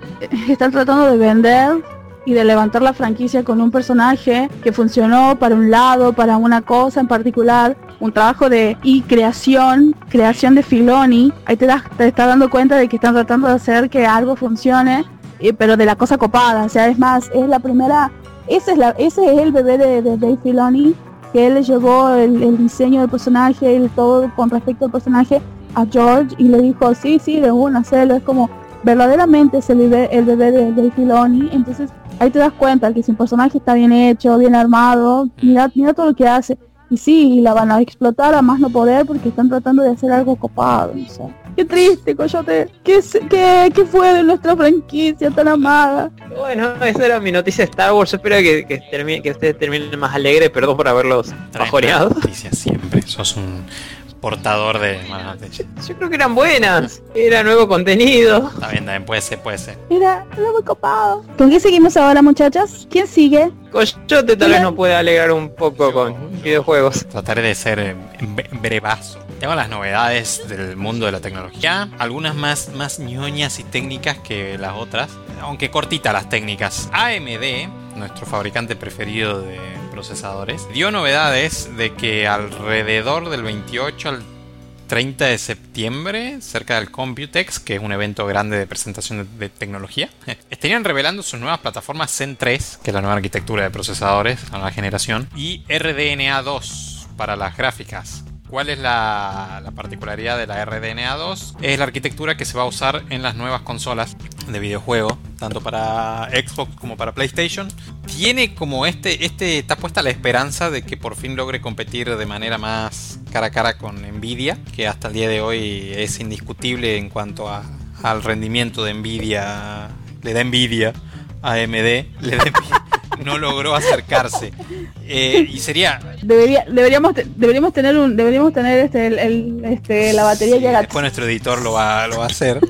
están tratando de vender y de levantar la franquicia con un personaje que funcionó para un lado, para una cosa en particular, un trabajo de y creación, creación de Filoni. Ahí te das, te estás dando cuenta de que están tratando de hacer que algo funcione, eh, pero de la cosa copada. O sea, es más, es la primera, ese es la, ese es el bebé de, de Dave Filoni, que él le llevó el, el diseño del personaje, el todo con respecto al personaje a George y le dijo, sí, sí, de una, hacerlo. Es como, verdaderamente es el bebé, el bebé de, de Filoni. Entonces, ahí te das cuenta que si un personaje está bien hecho, bien armado, mira, mira todo lo que hace. Y sí, la van a explotar a más no poder porque están tratando de hacer algo copado. Qué triste, Coyote. ¿Qué, qué, qué fue de nuestra franquicia tan amada? Bueno, esa era mi noticia de Star Wars. Yo espero que, que, termine- que ustedes terminen más alegres. Perdón por haberlos bajoneado. noticias siempre. Sos un portador de malas noticias. Yo creo que eran buenas. Era nuevo contenido. Está bien, también puede ser, puede ser. Era, era muy copado. ¿Con qué seguimos ahora, muchachas? ¿Quién sigue? Coyote tal vez nos puede alegrar un poco con videojuegos. Trataré de ser eh, bre- brevazo. Tengo las novedades del mundo de la tecnología, algunas más, más ñoñas y técnicas que las otras, aunque cortitas las técnicas. AMD, nuestro fabricante preferido de procesadores. Dio novedades de que alrededor del 28 al 30 de septiembre, cerca del Computex, que es un evento grande de presentación de, tecnología, estarían revelando sus nuevas plataformas Zen 3, que es la nueva arquitectura de procesadores, la nueva generación, y RDNA 2 para las gráficas. ¿Cuál es la, particularidad de la RDNA 2? Es la arquitectura que se va a usar en las nuevas consolas de videojuego, tanto para Xbox como para PlayStation. Tiene como este, este está puesta la esperanza de que por fin logre competir de manera más cara a cara con Nvidia, que hasta el día de hoy es indiscutible en cuanto a, al rendimiento de Nvidia, le da envidia a AMD, le da no logró acercarse. Eh, y sería. Debería, deberíamos, deberíamos tener un, deberíamos tener este, el, este, la batería sí, Después nuestro editor lo va, lo va a hacer.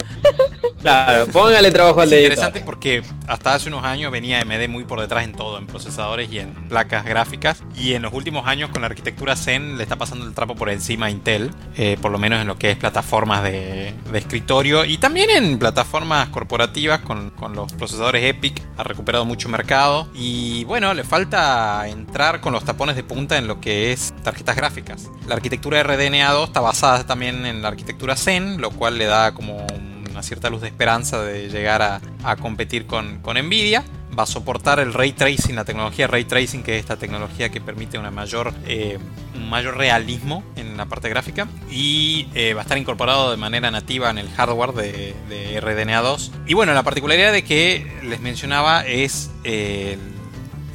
Claro, póngale trabajo al editor. Interesante porque hasta hace unos años venía AMD muy por detrás en todo, en procesadores y en placas gráficas. Y en los últimos años con la arquitectura Zen le está pasando el trapo por encima a Intel, eh, por lo menos en lo que es plataformas de, de escritorio y también en plataformas corporativas con, con los procesadores EPIC. Ha recuperado mucho mercado y bueno, le falta entrar con los tapones de punta en lo que es tarjetas gráficas. La arquitectura RDNA2 está basada también en la arquitectura Zen, lo cual le da como una cierta luz de esperanza de llegar a, competir con, con Nvidia va a soportar el ray tracing, la tecnología ray tracing, que es esta tecnología que permite una mayor, eh, un mayor realismo en la parte gráfica. Y eh, va a estar incorporado de manera nativa en el hardware de, RDNA2. Y bueno, la particularidad de que les mencionaba es eh,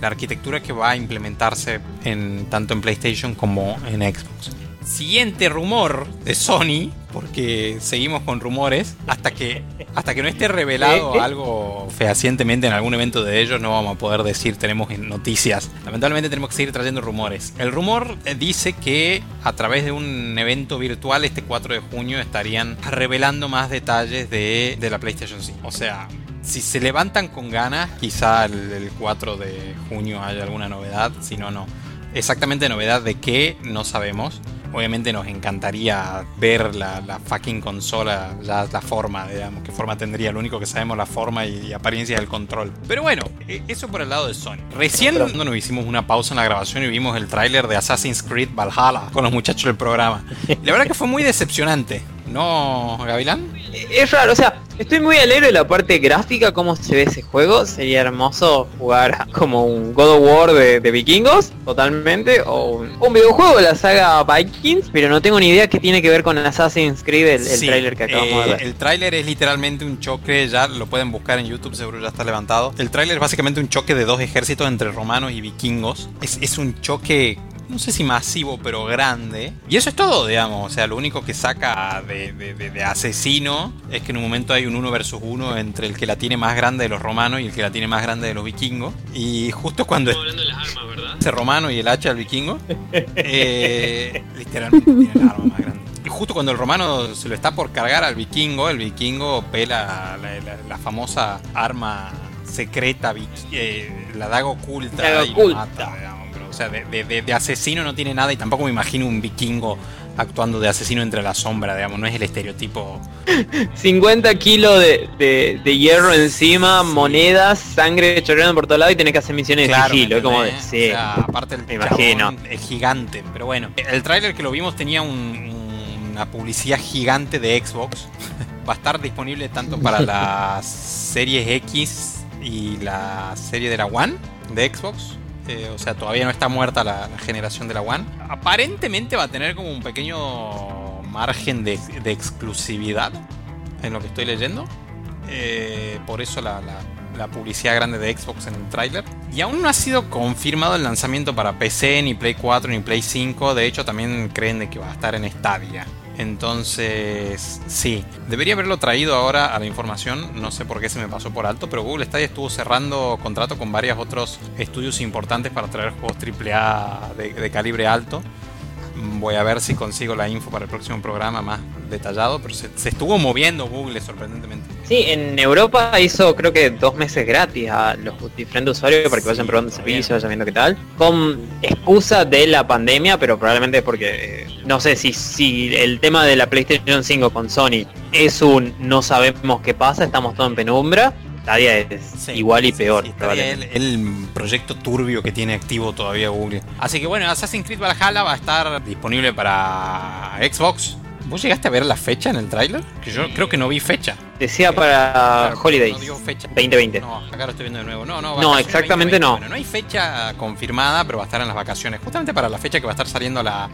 la arquitectura que va a implementarse en, tanto en PlayStation como en Xbox. Siguiente rumor de Sony, porque seguimos con rumores, hasta que, hasta que no esté revelado algo fehacientemente en algún evento de ellos, no vamos a poder decir tenemos noticias. Lamentablemente tenemos que seguir trayendo rumores. El rumor eh, dice que a través de un evento virtual este 4 de junio estarían revelando más detalles de, de la PlayStation 5. O sea, si se levantan con ganas, quizá el, 4 de junio haya alguna novedad, si no, no. Exactamente novedad de qué, no sabemos. Obviamente nos encantaría ver la, fucking consola, ya la forma, digamos, qué forma tendría. Lo único que sabemos la forma y, apariencia del control. Pero bueno, e, eso por el lado de Sony. Recién nos hicimos una pausa en la grabación y vimos el tráiler de Assassin's Creed Valhalla con los muchachos del programa. La verdad que fue muy decepcionante. ¿No, Gavilán? Es raro, o sea, estoy muy alegre de la parte gráfica, cómo se ve ese juego. Sería hermoso jugar como un God of War de, vikingos, totalmente, o un, videojuego de la saga Vikings, pero no tengo ni idea qué tiene que ver con Assassin's Creed, el, el tráiler que acabamos de eh, ver. El tráiler es literalmente un choque, ya lo pueden buscar en YouTube, seguro ya está levantado. El tráiler es básicamente un choque de dos ejércitos entre romanos y vikingos. Es, es un choque no sé si masivo, pero grande. Y eso es todo, digamos. O sea, lo único que saca de, asesino es que en un momento hay un uno versus uno entre el que la tiene más grande de los romanos y el que la tiene más grande de los vikingos. Y justo cuando... hablando de las armas, ¿verdad? Ese romano y el hacha del vikingo. Eh, literalmente tiene el arma más grande. Y justo cuando el romano se lo está por cargar al vikingo, el vikingo pela la, famosa arma secreta, eh, la daga oculta, y mata, o sea, de, asesino no tiene nada y tampoco me imagino un vikingo actuando de asesino entre la sombra, digamos, no es el estereotipo. 50 kilos de, hierro encima, monedas, sangre chorreando por todos lados y tenés que hacer misiones de sigilo, como de, aparte el me imagino. es gigante, pero bueno, el tráiler que lo vimos tenía una publicidad gigante de Xbox. Va a estar disponible tanto para las series X y la serie de la One de Xbox eh, o sea, todavía no está muerta la, generación de la One. Aparentemente va a tener como un pequeño margen de, exclusividad en lo que estoy leyendo. Eh, por eso la, publicidad grande de Xbox en el tráiler. Y aún no ha sido confirmado el lanzamiento para PC, ni Play 4, ni Play 5. De hecho, también creen de que va a estar en Stadia. Entonces, sí, debería haberlo traído ahora a la información, no sé por qué se me pasó por alto, pero Google Stadia estuvo cerrando contrato con varios otros estudios importantes para traer juegos AAA de, de calibre alto. Voy a ver si consigo la info para el próximo programa más detallado, pero se, estuvo moviendo Google sorprendentemente. Sí, en Europa hizo creo que dos meses gratis a los diferentes usuarios para que vayan probando el servicio, vayan viendo qué tal, con excusa de la pandemia, pero probablemente porque eh, no sé si, si el tema de la PlayStation 5 con Sony es un no sabemos qué pasa, estamos todos en penumbra, Stadia es Sí, igual y sí, peor. sí, el, el proyecto turbio que tiene activo todavía Google. Así que bueno, Assassin's Creed Valhalla va a estar disponible para Xbox. ¿Vos llegaste a ver la fecha en el tráiler? Que yo creo que no vi fecha. Decía para Claro, Holidays no dio fecha. 2020. No, acá lo estoy viendo de nuevo. No, no, No, exactamente 2020. no. Bueno, no hay fecha confirmada, pero va a estar en las vacaciones. Justamente para la fecha que va a estar saliendo la,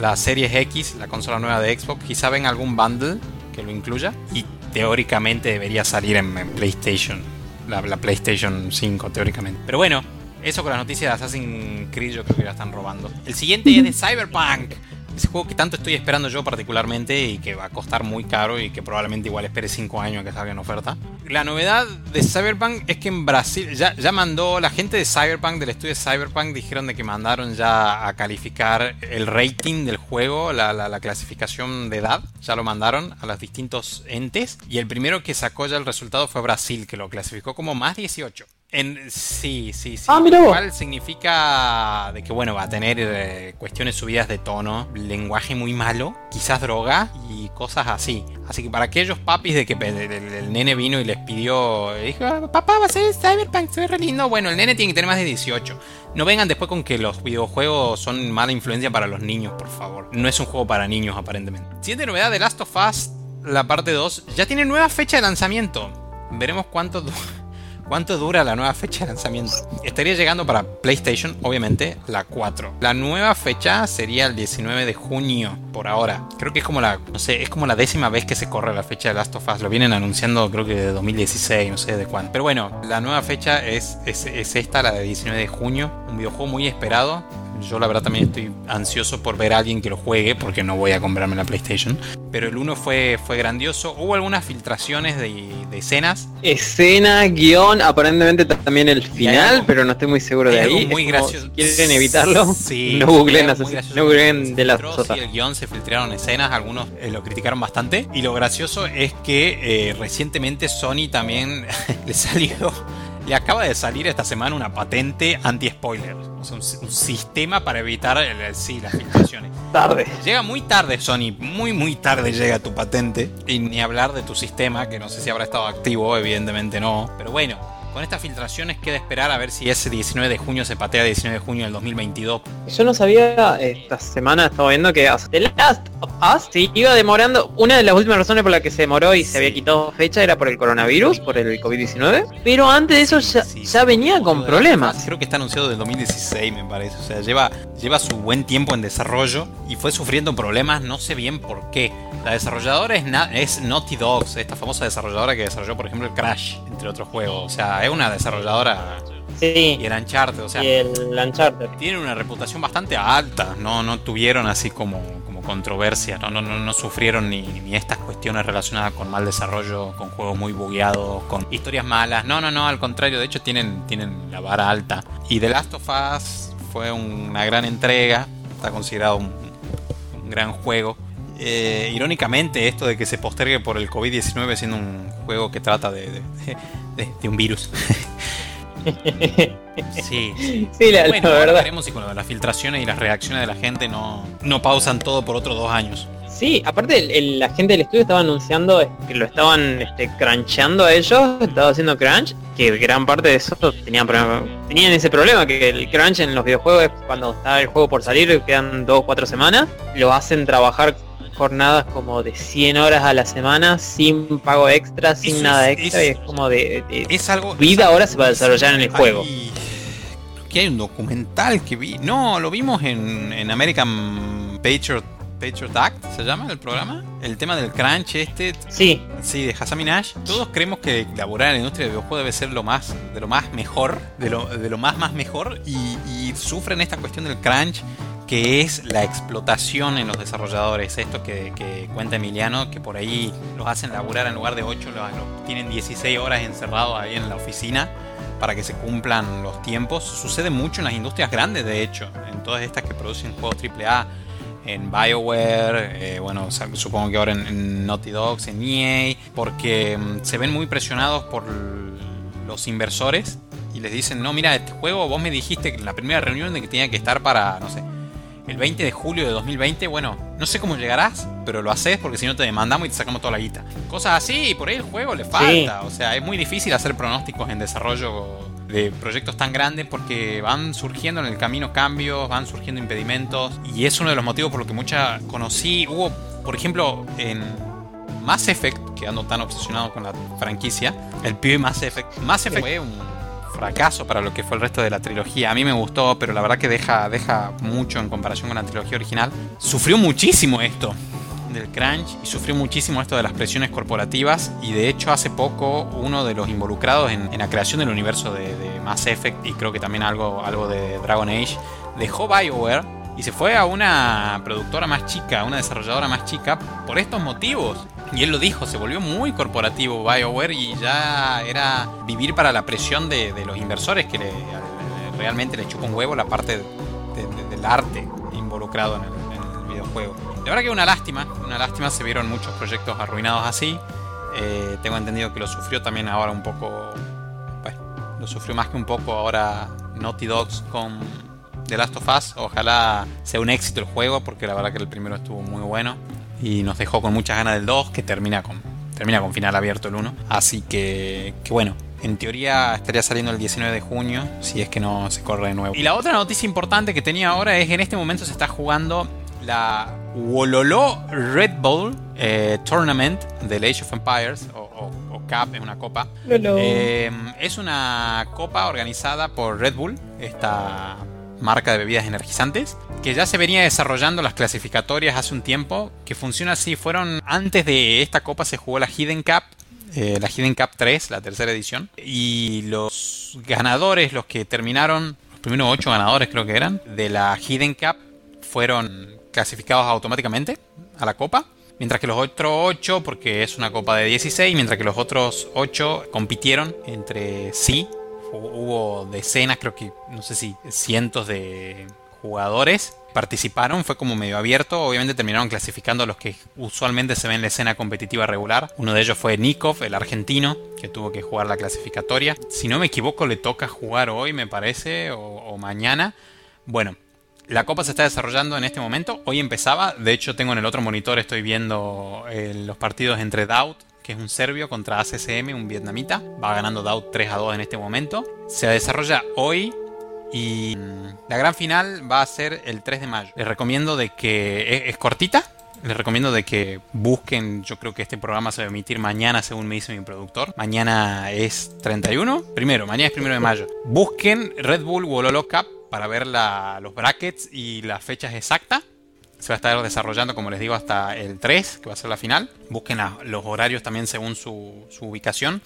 la Series X, la consola nueva de Xbox. Quizá ven algún bundle que lo incluya. Y teóricamente debería salir en, en PlayStation. La, la PlayStation 5, teóricamente. Pero bueno, eso con las noticias de Assassin's Creed yo creo que la están robando. El siguiente es de Cyberpunk. Ese juego que tanto estoy esperando yo particularmente y que va a costar muy caro y que probablemente igual espere 5 años a que salga en oferta. La novedad de Cyberpunk es que en Brasil ya, ya mandó la gente de Cyberpunk, del estudio de Cyberpunk, dijeron de que mandaron ya a calificar el rating del juego, la, la- la clasificación de edad, ya lo mandaron a los distintos entes y el primero que sacó ya el resultado fue Brasil, que lo clasificó como más 18. En, sí, sí, sí. Ah, mira vos. Lo cual significa de que bueno, va a tener eh, cuestiones subidas de tono, lenguaje muy malo, quizás droga y cosas así. Así que para aquellos papis de que de- el, nene vino y les pidió, dijo, "Ah, papá va a ser Cyberpunk, se ve re lindo. Bueno, el nene tiene que tener más de 18. No vengan después con que los videojuegos son mala influencia para los niños, por favor. No es un juego para niños aparentemente. Siguiente novedad de Last of Us, la parte 2, ya tiene nueva fecha de lanzamiento. Veremos cuánto... du- ¿Cuánto dura la nueva fecha de lanzamiento? Estaría llegando para PlayStation, obviamente, la 4. La nueva fecha sería el 19 de junio, por ahora. Creo que es como la, no sé, es como la décima vez que se corre la fecha de Last of Us. Lo vienen anunciando creo que de 2016, no sé de cuándo. Pero bueno, la nueva fecha es, es, es esta, la de 19 de junio. Un videojuego muy esperado. Yo la verdad también estoy ansioso por ver a alguien que lo juegue, porque no voy a comprarme la PlayStation. Pero el 1 fue, fue grandioso. Hubo algunas filtraciones de, de escenas Escena, guion, aparentemente también el final, algo- pero no estoy muy seguro de ahí. muy Es gracioso. quieren evitarlo, Sí, no googleen, no googleen de la filtró, sí, el guion se filtraron escenas, algunos eh, lo criticaron bastante. Y lo gracioso es que eh, recientemente Sony también le salió. Le acaba de salir esta semana una patente anti-spoiler. O sea, un, un sistema para evitar el- el- sí, las filtraciones. Tarde. Llega muy tarde, Sony, muy muy tarde llega tu patente. Y ni hablar de tu sistema, que no sé si habrá estado activo, evidentemente no. Pero bueno, con estas filtraciones queda esperar a ver si ese 19 de junio se patea 19 de junio del 2022. Yo no sabía, esta semana estaba viendo que The Last of Us sí, iba demorando. Una de las últimas razones por la que se demoró y se había quitado fecha era por el coronavirus, por el COVID-19. Pero antes de eso ya, Sí, ya venía con problemas. Creo que está anunciado del 2016, me parece. O sea, lleva, lleva su buen tiempo en desarrollo y fue sufriendo problemas, no sé bien por qué. La desarrolladora es, Na- es Naughty Dogs, esta famosa desarrolladora que desarrolló, por ejemplo, el Crash, entre otros juegos. O sea, es una desarrolladora Sí, y el Uncharted, o sea, y el Uncharted. tienen una reputación bastante alta, no, no tuvieron así como, como controversia, no, no, no, no sufrieron ni, ni estas cuestiones relacionadas con mal desarrollo, con juegos muy bugueados, con historias malas, no, no, no, al contrario, de hecho tienen, tienen la vara alta. Y The Last of Us fue una gran entrega, está considerado un, un gran juego. Eh, irónicamente esto de que se postergue por el COVID-19 siendo un juego que trata de, de- de- de un virus. sí, sí. Sí, la, la Bueno, ahora verdad. veremos si con las filtraciones y las reacciones de la gente no, no pausan todo por otros dos años. Sí, aparte el- el- la gente del estudio estaba anunciando eh, que lo estaban este, crunchando a ellos, estaba haciendo crunch, que gran parte de eso tenían, tenían ese problema, que el crunch en los videojuegos es cuando está el juego por salir, quedan dos o cuatro semanas, lo hacen trabajar jornadas como de 100 horas a la semana, sin pago extra, sin Eso nada es- extra, es- y es como de... de- Es algo... vida ahora se va a desarrollar en el juego. Hay- que hay un documental que vi. No, lo vimos en, en American Patriot, Patriot ¿se llama el programa? El tema del crunch este, Sí, Sí, de Hassan Minaj. Todos creemos que laborar en la industria de videojuegos debe ser lo más, de lo más mejor, de lo, de lo más más mejor, y, y sufren esta cuestión del crunch, que es la explotación en los desarrolladores. Esto que, que cuenta Emiliano, que por ahí los hacen laburar en lugar de 8, los, los tienen 16 horas encerrados ahí en la oficina para que se cumplan los tiempos. Sucede mucho en las industrias grandes, de hecho, en todas estas que producen juegos AAA en BioWare, eh, bueno, supongo que ahora en, en Naughty Dogs, en EA, porque mm, se ven muy presionados por los inversores y les dicen, no, mira, este juego vos me dijiste que en la primera reunión de que tenía que estar para, no sé, el 20 de julio de 2020, bueno, no sé cómo llegarás, pero lo haces porque si no te demandamos y te sacamos toda la guita. Cosas así, y por ahí el juego le falta. O sea, es muy difícil hacer pronósticos en desarrollo de proyectos tan grandes porque van surgiendo en el camino cambios, van surgiendo impedimentos y es uno de los motivos por los que mucha conocí. Hubo, por ejemplo, en Mass Effect, que ando tan obsesionado con la franquicia, el pibe Mass Effect. Mass Effect fue un fracaso para lo que fue el resto de la trilogía. A mí me gustó, pero la verdad que deja, deja mucho en comparación con la trilogía original. Sufrió muchísimo esto del crunch y sufrió muchísimo esto de las presiones corporativas y de hecho hace poco uno de los involucrados en, la creación del universo de, de, Mass Effect y creo que también algo, algo de Dragon Age dejó BioWare y se fue a una productora más chica, una desarrolladora más chica por estos motivos. Y él lo dijo, se volvió muy corporativo BioWare y ya era vivir para la presión de, los inversores que realmente le chupa un huevo la parte del arte involucrado en el, videojuego. De verdad que una lástima, una lástima, se vieron muchos proyectos arruinados así. Eh, tengo entendido que lo sufrió también ahora un poco, bueno, lo sufrió más que un poco ahora Naughty Dogs con The Last of Us. Ojalá sea un éxito el juego porque la verdad que el primero estuvo muy bueno y nos dejó con muchas ganas del 2 que termina con, termina con final abierto el 1. Así que, que bueno, en teoría estaría saliendo el 19 de junio, si es que no se corre de nuevo. Y la otra noticia importante que tenía ahora es que en este momento se está jugando la Wololo Red Bull eh, Tournament del Age of Empires, o, Cup, es una copa. Eh, es una copa organizada por Red Bull, esta marca de bebidas energizantes, que ya se venía desarrollando las clasificatorias hace un tiempo, que funciona así, fueron antes de esta copa se jugó la Hidden Cup, eh, la Hidden Cup 3, la tercera edición, y los ganadores, los que terminaron, los primeros 8 ganadores creo que eran, de la Hidden Cup, fueron clasificados automáticamente a la copa. Mientras que los otros 8, porque es una copa de 16, mientras que los otros 8 compitieron entre sí hubo decenas, creo que, no sé si cientos de jugadores participaron, fue como medio abierto, obviamente terminaron clasificando a los que usualmente se ven en la escena competitiva regular. Uno de ellos fue Nikov, el argentino, que tuvo que jugar la clasificatoria. Si no me equivoco, le toca jugar hoy, me parece, o, mañana. Bueno, la copa se está desarrollando en este momento. Hoy empezaba. De hecho, tengo en el otro monitor, estoy viendo eh, los partidos entre Daut que es un serbio, contra ACCM, un vietnamita. Va ganando Daut 3 a 2 en este momento. Se desarrolla hoy y la gran final va a ser el 3 de mayo. Les recomiendo de que es, cortita. Les recomiendo de que busquen, yo creo que este programa se va a emitir mañana según me dice mi productor. Mañana es 31. Primero, mañana es 1 de mayo. Busquen Red Bull Wololo Cup para ver los brackets y las fechas exactas. Se va a estar desarrollando, como les digo, hasta el 3, que va a ser la final. Busquen los horarios también según su, ubicación.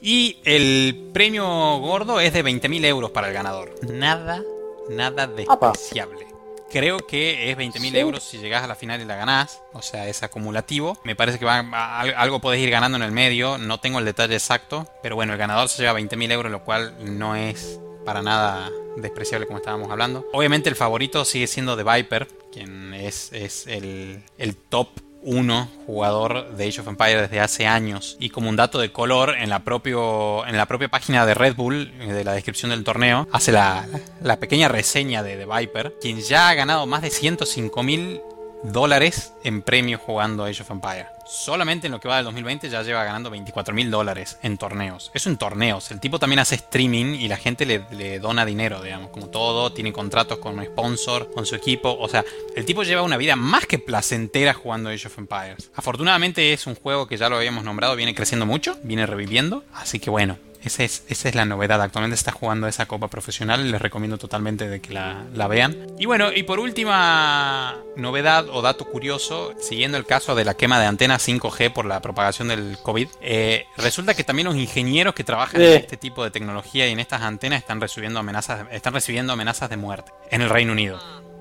Y el premio gordo es de 20.000 euros para el ganador. Nada, nada despreciable. Creo que es 20.000 euros si llegas a la final y la ganás. O sea, es acumulativo. Me parece que va, algo podés ir ganando en el medio. No tengo el detalle exacto. Pero bueno, el ganador se lleva 20.000 euros, lo cual no es para nada despreciable como estábamos hablando. Obviamente el favorito sigue siendo The Viper, quien es, es el, el top 1 jugador de Age of Empires desde hace años. Y como un dato de color, en la, propio, en la propia página de Red Bull, eh, de la descripción del torneo, hace la, la pequeña reseña de The Viper, quien ya ha ganado más de 105 mil dólares en premios jugando Age of Empires. Solamente en lo que va del 2020 ya lleva ganando 24 mil dólares en torneos. Eso en torneos. El tipo también hace streaming y la gente le, dona dinero, digamos, como todo. Tiene contratos con un sponsor, con su equipo. O sea, el tipo lleva una vida más que placentera jugando Age of Empires. Afortunadamente es un juego que ya lo habíamos nombrado, viene creciendo mucho, viene reviviendo. Así que bueno, esa es, esa es la novedad. Actualmente está jugando esa copa profesional les recomiendo totalmente de que la, la, vean. Y bueno, y por última novedad o dato curioso, siguiendo el caso de la quema de antenas 5G por la propagación del COVID, eh, resulta que también los ingenieros que trabajan en este tipo de tecnología y en estas antenas están recibiendo amenazas, están recibiendo amenazas de muerte en el Reino Unido.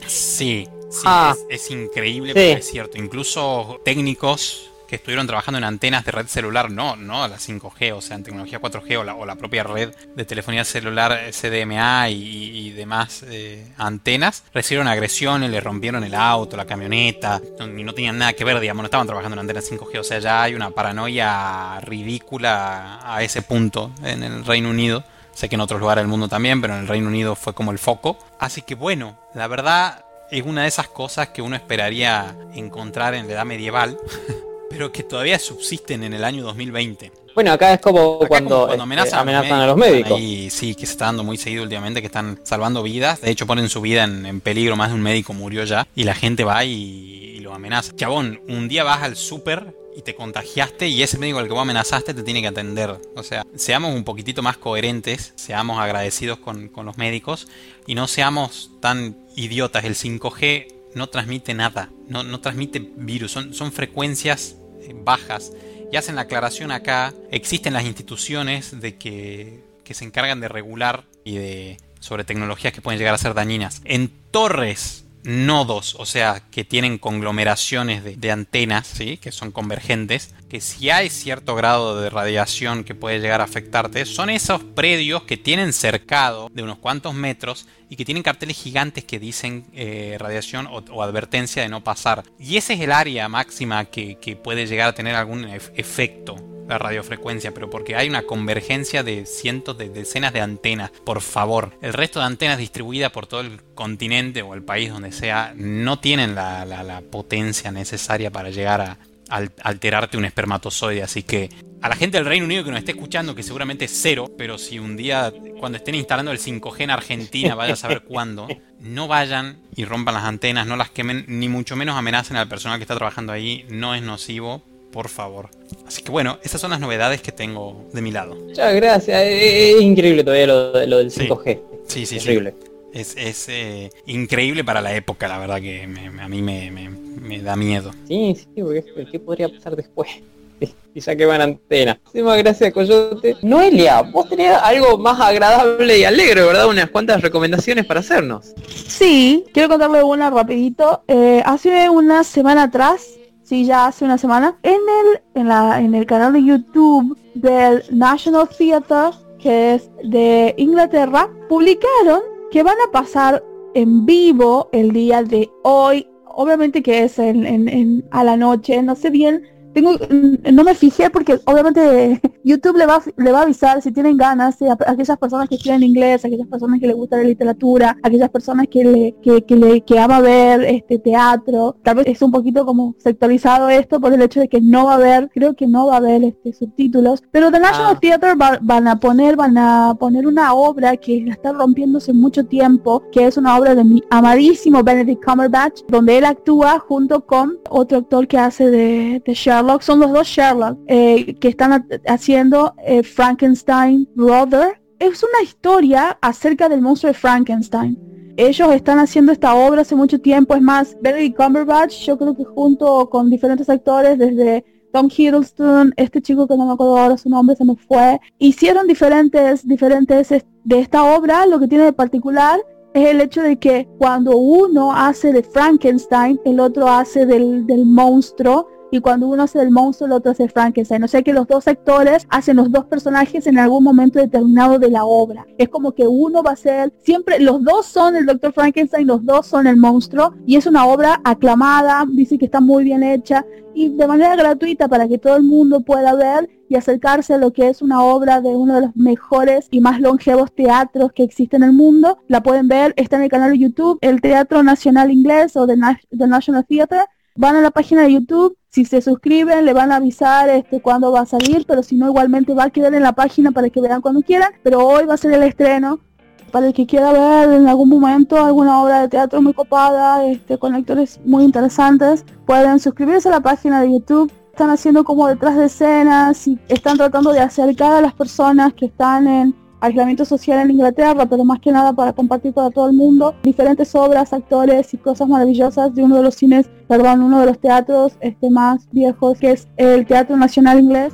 Sí, sí, ah. es, increíble, pero es cierto. Incluso técnicos que estuvieron trabajando en antenas de red celular, no, no a la 5G, o sea, en tecnología 4G o la, propia red de telefonía celular CDMA y, demás eh, antenas, recibieron agresiones, le rompieron el auto, la camioneta, y no tenían nada que ver, digamos, no estaban trabajando en antenas 5G, o sea, ya hay una paranoia ridícula a ese punto en el Reino Unido. Sé que en otros lugares del mundo también, pero en el Reino Unido fue como el foco. Así que bueno, la verdad, es una de esas cosas que uno esperaría encontrar en la edad medieval, pero que todavía subsisten en el año 2020. Bueno, acá es como Acá cuando como cuando este, amenazan, a los médicos. Y sí, que se está dando muy seguido últimamente, que están salvando vidas. De hecho, ponen su vida en, en peligro. Más de un médico murió ya. Y la gente va y, y lo amenaza. Chabón, un día vas al súper y te contagiaste y ese médico al que vos amenazaste te tiene que atender. O sea, seamos un poquitito más coherentes, seamos agradecidos con, con los médicos y no seamos tan idiotas. El 5G no transmite nada, no, no transmite virus, son, son frecuencias eh, bajas. Y hacen la aclaración acá, existen las instituciones de que, que se encargan de regular y de sobre tecnologías que pueden llegar a ser dañinas. En torres nodos, o sea, que tienen conglomeraciones de, antenas, ¿sí? que son convergentes, que si hay cierto grado de radiación que puede llegar a afectarte, son esos predios que tienen cercado de unos cuantos metros y que tienen carteles gigantes que dicen eh, radiación o, advertencia de no pasar. Y ese es el área máxima que, puede llegar a tener algún ef efecto la radiofrecuencia, pero porque hay una convergencia de cientos de decenas de antenas. Por favor, el resto de antenas distribuidas por todo el continente o el país donde sea no tienen la, la, la potencia necesaria para llegar a, a alterarte un espermatozoide. Así que a la gente del Reino Unido que nos esté escuchando, que seguramente es cero, pero si un día cuando estén instalando el 5G en Argentina, vaya a saber cuándo, no vayan y rompan las antenas, no las quemen, ni mucho menos amenacen al personal que está trabajando ahí, no es nocivo por favor. Así que bueno, esas son las novedades que tengo de mi lado. Muchas gracias, es, increíble todavía lo, lo del 5G. Sí, sí, increíble. Sí. Es, es eh, increíble para la época, la verdad que me, a mí me, me, me, da miedo. Sí, sí, porque ¿qué podría pasar después? Y ya que van antena. Muchísimas gracias, Coyote. Noelia, vos tenías algo más agradable y alegre, ¿verdad? Unas cuantas recomendaciones para hacernos. Sí, quiero contarle una rapidito. Eh, hace una semana atrás sí, ya hace una semana, en el, en, la, en el canal de YouTube del National Theatre, que es de Inglaterra, publicaron que van a pasar en vivo el día de hoy, obviamente que es en, en, en a la noche, no sé bien tengo, no me fijé porque obviamente YouTube le va, le va a avisar si tienen ganas, a, aquellas personas que escriben inglés, a aquellas personas que les gusta la literatura, a aquellas personas que le, que, que le, que ama ver este teatro. Tal vez es un poquito como sectorizado esto por el hecho de que no va a haber, creo que no va a haber este subtítulos, pero The National ah. Theatre va, van a poner, van a poner una obra que la está rompiéndose mucho tiempo, que es una obra de mi amadísimo Benedict Cumberbatch, donde él actúa junto con otro actor que hace de, de Sherlock Son los dos Sherlock eh, que están haciendo eh, Frankenstein Brother. Es una historia acerca del monstruo de Frankenstein. Ellos están haciendo esta obra hace mucho tiempo. Es más, Benedict Cumberbatch, yo creo que junto con diferentes actores, desde Tom Hiddleston, este chico que no me acuerdo ahora su nombre, se me fue, hicieron diferentes, diferentes de esta obra. Lo que tiene de particular es el hecho de que cuando uno hace de Frankenstein, el otro hace del, del monstruo y cuando uno hace el monstruo, el otro hace Frankenstein. O sea que los dos actores hacen los dos personajes en algún momento determinado de la obra. Es como que uno va a ser, siempre, los dos son el Doctor Frankenstein, los dos son el monstruo, y es una obra aclamada, dice que está muy bien hecha, y de manera gratuita para que todo el mundo pueda ver y acercarse a lo que es una obra de uno de los mejores y más longevos teatros que existe en el mundo. La pueden ver, está en el canal de YouTube, el Teatro Nacional Inglés o The National Theatre. Van a la página de YouTube, si se suscriben le van a avisar este cuándo va a salir, pero si no igualmente va a quedar en la página para que vean cuando quieran, pero hoy va a ser el estreno. Para el que quiera ver en algún momento alguna obra de teatro muy copada, este, con actores muy interesantes, pueden suscribirse a la página de YouTube. Están haciendo como detrás de escenas y están tratando de acercar a las personas que están en aislamiento social en Inglaterra, pero más que nada para compartir para todo el mundo diferentes obras, actores y cosas maravillosas de uno de los cines, perdón, uno de los teatros este más viejos que es el Teatro Nacional Inglés.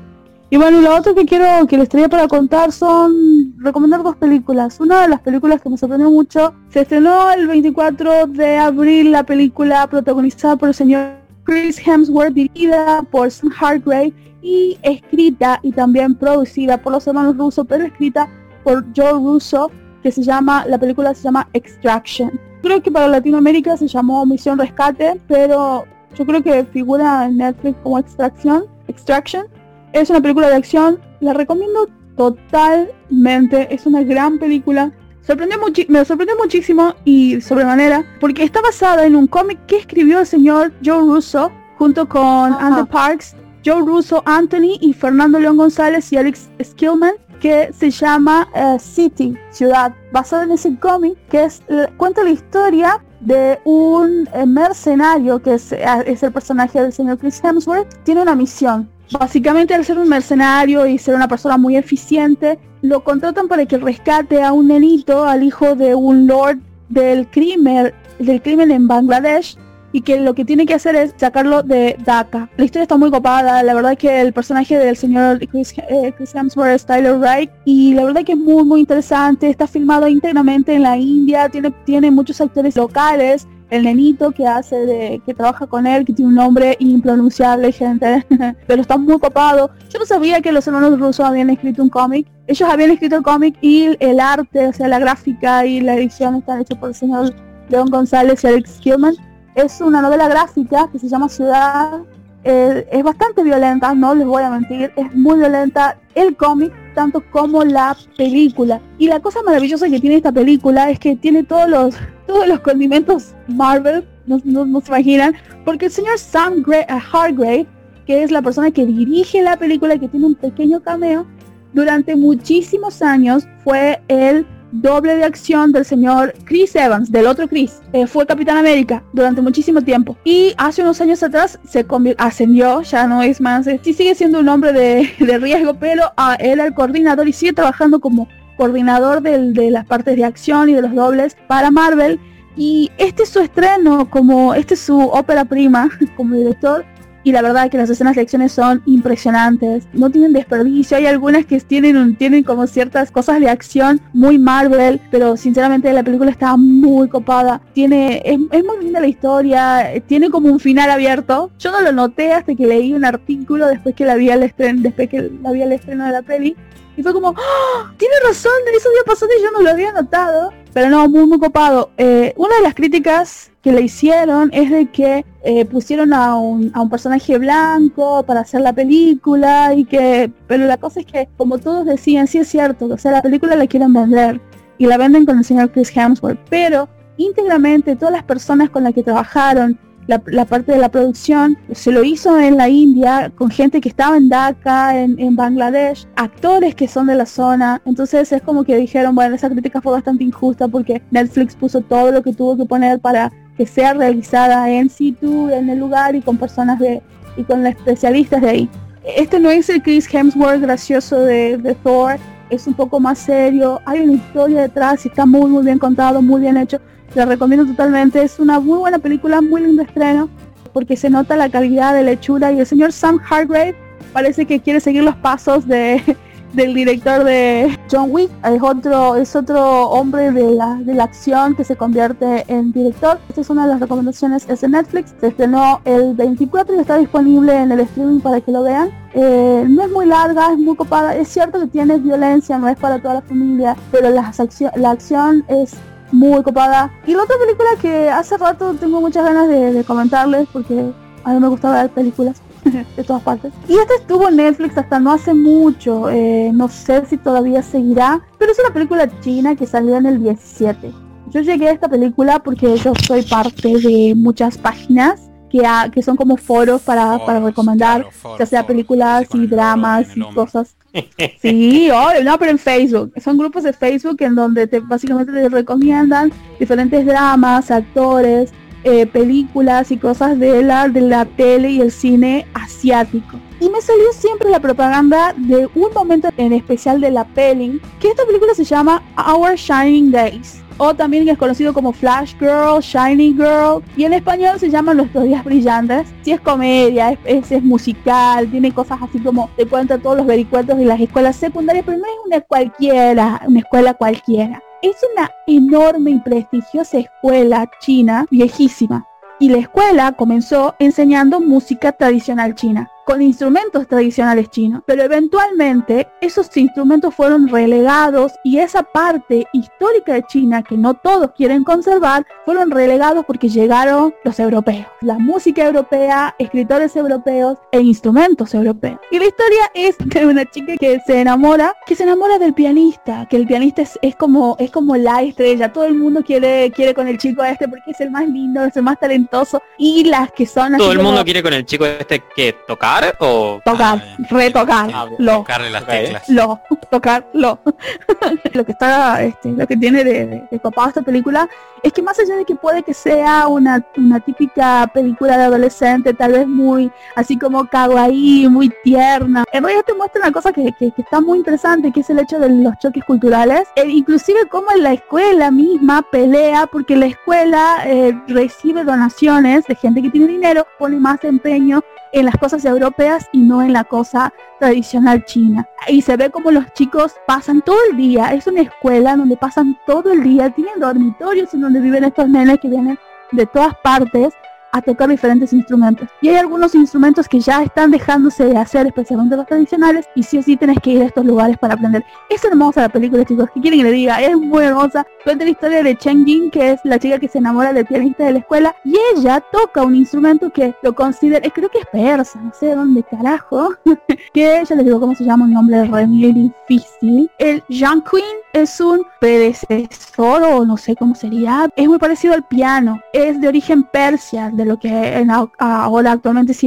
Y bueno, lo otro que quiero que les traía para contar son recomendar dos películas. Una de las películas que me sorprendió mucho, se estrenó el 24 de abril la película protagonizada por el señor Chris Hemsworth, dirigida por Sam Hargrave y escrita y también producida por los hermanos rusos, pero escrita por Joe Russo que se llama, la película se llama Extraction. Creo que para Latinoamérica se llamó Misión Rescate, pero yo creo que figura en Netflix como Extracción. Extraction. Es una película de acción, la recomiendo totalmente, es una gran película. sorprendió me sorprendió muchísimo y sobremanera porque está basada en un cómic que escribió el señor Joe Russo junto con Andrew Parks, Joe Russo, Anthony y Fernando León González y Alex Skillman que se llama eh, City, ciudad, basado en ese cómic que es, cuenta la historia de un eh, mercenario que es, es, el personaje del señor Chris Hemsworth, tiene una misión. Básicamente al ser un mercenario y ser una persona muy eficiente, lo contratan para que rescate a un nenito, al hijo de un lord del crimen, del crimen en Bangladesh, y que lo que tiene que hacer es sacarlo de Dhaka. La historia está muy copada, la verdad que el personaje del señor Chris, eh, Hemsworth es Tyler Wright y la verdad que es muy muy interesante, está filmado íntegramente en la India, tiene, tiene muchos actores locales, el nenito que hace de, que trabaja con él, que tiene un nombre impronunciable, gente, pero está muy copado. Yo no sabía que los hermanos rusos habían escrito un cómic. Ellos habían escrito el cómic y el arte, o sea, la gráfica y la edición están hechos por el señor León González y Alex Killman es una novela gráfica que se llama Ciudad. Eh, es bastante violenta, no les voy a mentir, es muy violenta el cómic tanto como la película. Y la cosa maravillosa que tiene esta película es que tiene todos los, todos los condimentos Marvel, no, se imaginan, porque el señor Sam Gray, uh, Hargrave, que es la persona que dirige la película que tiene un pequeño cameo, durante muchísimos años fue el doble de acción del señor Chris Evans, del otro Chris. Eh, fue Capitán América durante muchísimo tiempo. Y hace unos años atrás se ascendió, ya no es más, eh, sí sigue siendo un hombre de, riesgo, pero uh, él el coordinador y sigue trabajando como coordinador de las partes de acción y de los dobles para Marvel. Y este es su estreno, como este es su ópera prima como director y la verdad que las escenas de acciones son impresionantes, no tienen desperdicio, hay algunas que tienen, tienen como ciertas cosas de acción muy Marvel, pero sinceramente la película está muy copada, tiene, es, muy linda la historia, tiene como un final abierto, yo no lo noté hasta que leí un artículo después que la vi al estreno, después que la vi al estreno de la peli, y fue como, ¡Ah! tiene razón, eso había pasado y yo no lo había notado. Pero no, muy, muy copado. Eh, una de las críticas que le hicieron es de que eh, pusieron a un, a un personaje blanco para hacer la película y que, pero la cosa es que como todos decían, sí es cierto, o sea, la película la quieren vender y la venden con el señor Chris Hemsworth, pero íntegramente todas las personas con las que trabajaron la, parte de la producción se lo hizo en la India con gente que estaba en Dhaka, en, Bangladesh, actores que son de la zona. Entonces es como que dijeron, bueno, esa crítica fue bastante injusta porque Netflix puso todo lo que tuvo que poner para que sea realizada en situ, en el lugar y con personas de y con especialistas de ahí. Este no es el Chris Hemsworth gracioso de, de Thor, es un poco más serio, hay una historia detrás y está muy muy bien contado, muy bien hecho. La recomiendo totalmente. Es una muy buena película, muy lindo estreno, porque se nota la calidad de lechura y el señor Sam Hargrave parece que quiere seguir los pasos de, del director de John Wick. Es otro, es otro hombre de la, de la acción que se convierte en director. Esta es una de las recomendaciones, es de Netflix. Se estrenó el 24 y está disponible en el streaming para que lo vean. Eh, no es muy larga, es muy copada. Es cierto que tiene violencia, no es para toda la familia, pero la, la acción es muy copada. Y la otra película que hace rato tengo muchas ganas de, comentarles porque a mí me gusta ver películas de todas partes. Y esta estuvo en Netflix hasta no hace mucho, eh, no sé si todavía seguirá, pero es una película china que salió en el 17. Yo llegué a esta película porque yo soy parte de muchas páginas que, que son como foros para, para recomendar, ya sea películas y dramas y cosas. Sí, no, pero en Facebook. Son grupos de Facebook en donde te básicamente te recomiendan diferentes dramas, actores, eh, películas y cosas de la, de la tele y el cine asiático. Y me salió siempre la propaganda de un momento en especial de la peli, que esta película se llama Our Shining Days o también es conocido como Flash Girl, Shiny Girl, y en español se llama Nuestros Días Brillantes. Si es comedia, es, es, musical, tiene cosas así como te cuenta todos los vericuetos de las escuelas secundarias, pero no es una cualquiera, una escuela cualquiera. Es una enorme y prestigiosa escuela china, viejísima. Y la escuela comenzó enseñando música tradicional china con instrumentos tradicionales chinos, pero eventualmente esos instrumentos fueron relegados y esa parte histórica de China que no todos quieren conservar, fueron relegados porque llegaron los europeos, la música europea, escritores europeos e instrumentos europeos. Y la historia es de una chica que se enamora, que se enamora del pianista, que el pianista es, es como es como la estrella, todo el mundo quiere quiere con el chico este porque es el más lindo, es el más talentoso y las que son todo el mundo quiere con el chico este que tocar o tocar, ah, retocar, ah, lo, tocarle las teclas. Lo, tocarlo. lo que está, este, lo que tiene de, de, copado esta película es que más allá de que puede que sea una, una típica película de adolescente, tal vez muy así como kawaii, muy tierna, en realidad te muestra una cosa que, que, está muy interesante, que es el hecho de los choques culturales, e inclusive como en la escuela misma pelea porque la escuela eh, recibe donaciones de gente que tiene dinero, pone más empeño en las cosas europeas y no en la cosa tradicional china. Y se ve como los chicos pasan todo el día, es una escuela donde pasan todo el día, tienen dormitorios en donde viven estos nenes que vienen de todas partes a tocar diferentes instrumentos. Y hay algunos instrumentos que ya están dejándose de hacer, especialmente los tradicionales, y sí o sí tenés que ir a estos lugares para aprender. Es hermosa la película, chicos, ¿qué quieren que le diga? Es muy hermosa. Cuenta la historia de Chen Jin, que es la chica que se enamora del pianista de la escuela, y ella toca un instrumento que lo considera, eh, creo que es persa, no sé de dónde carajo, que ya les digo cómo se llama, un nombre re difícil. El Jean Queen es un predecesor, o no sé cómo sería, es muy parecido al piano, es de origen persia, de lo que ahora actualmente es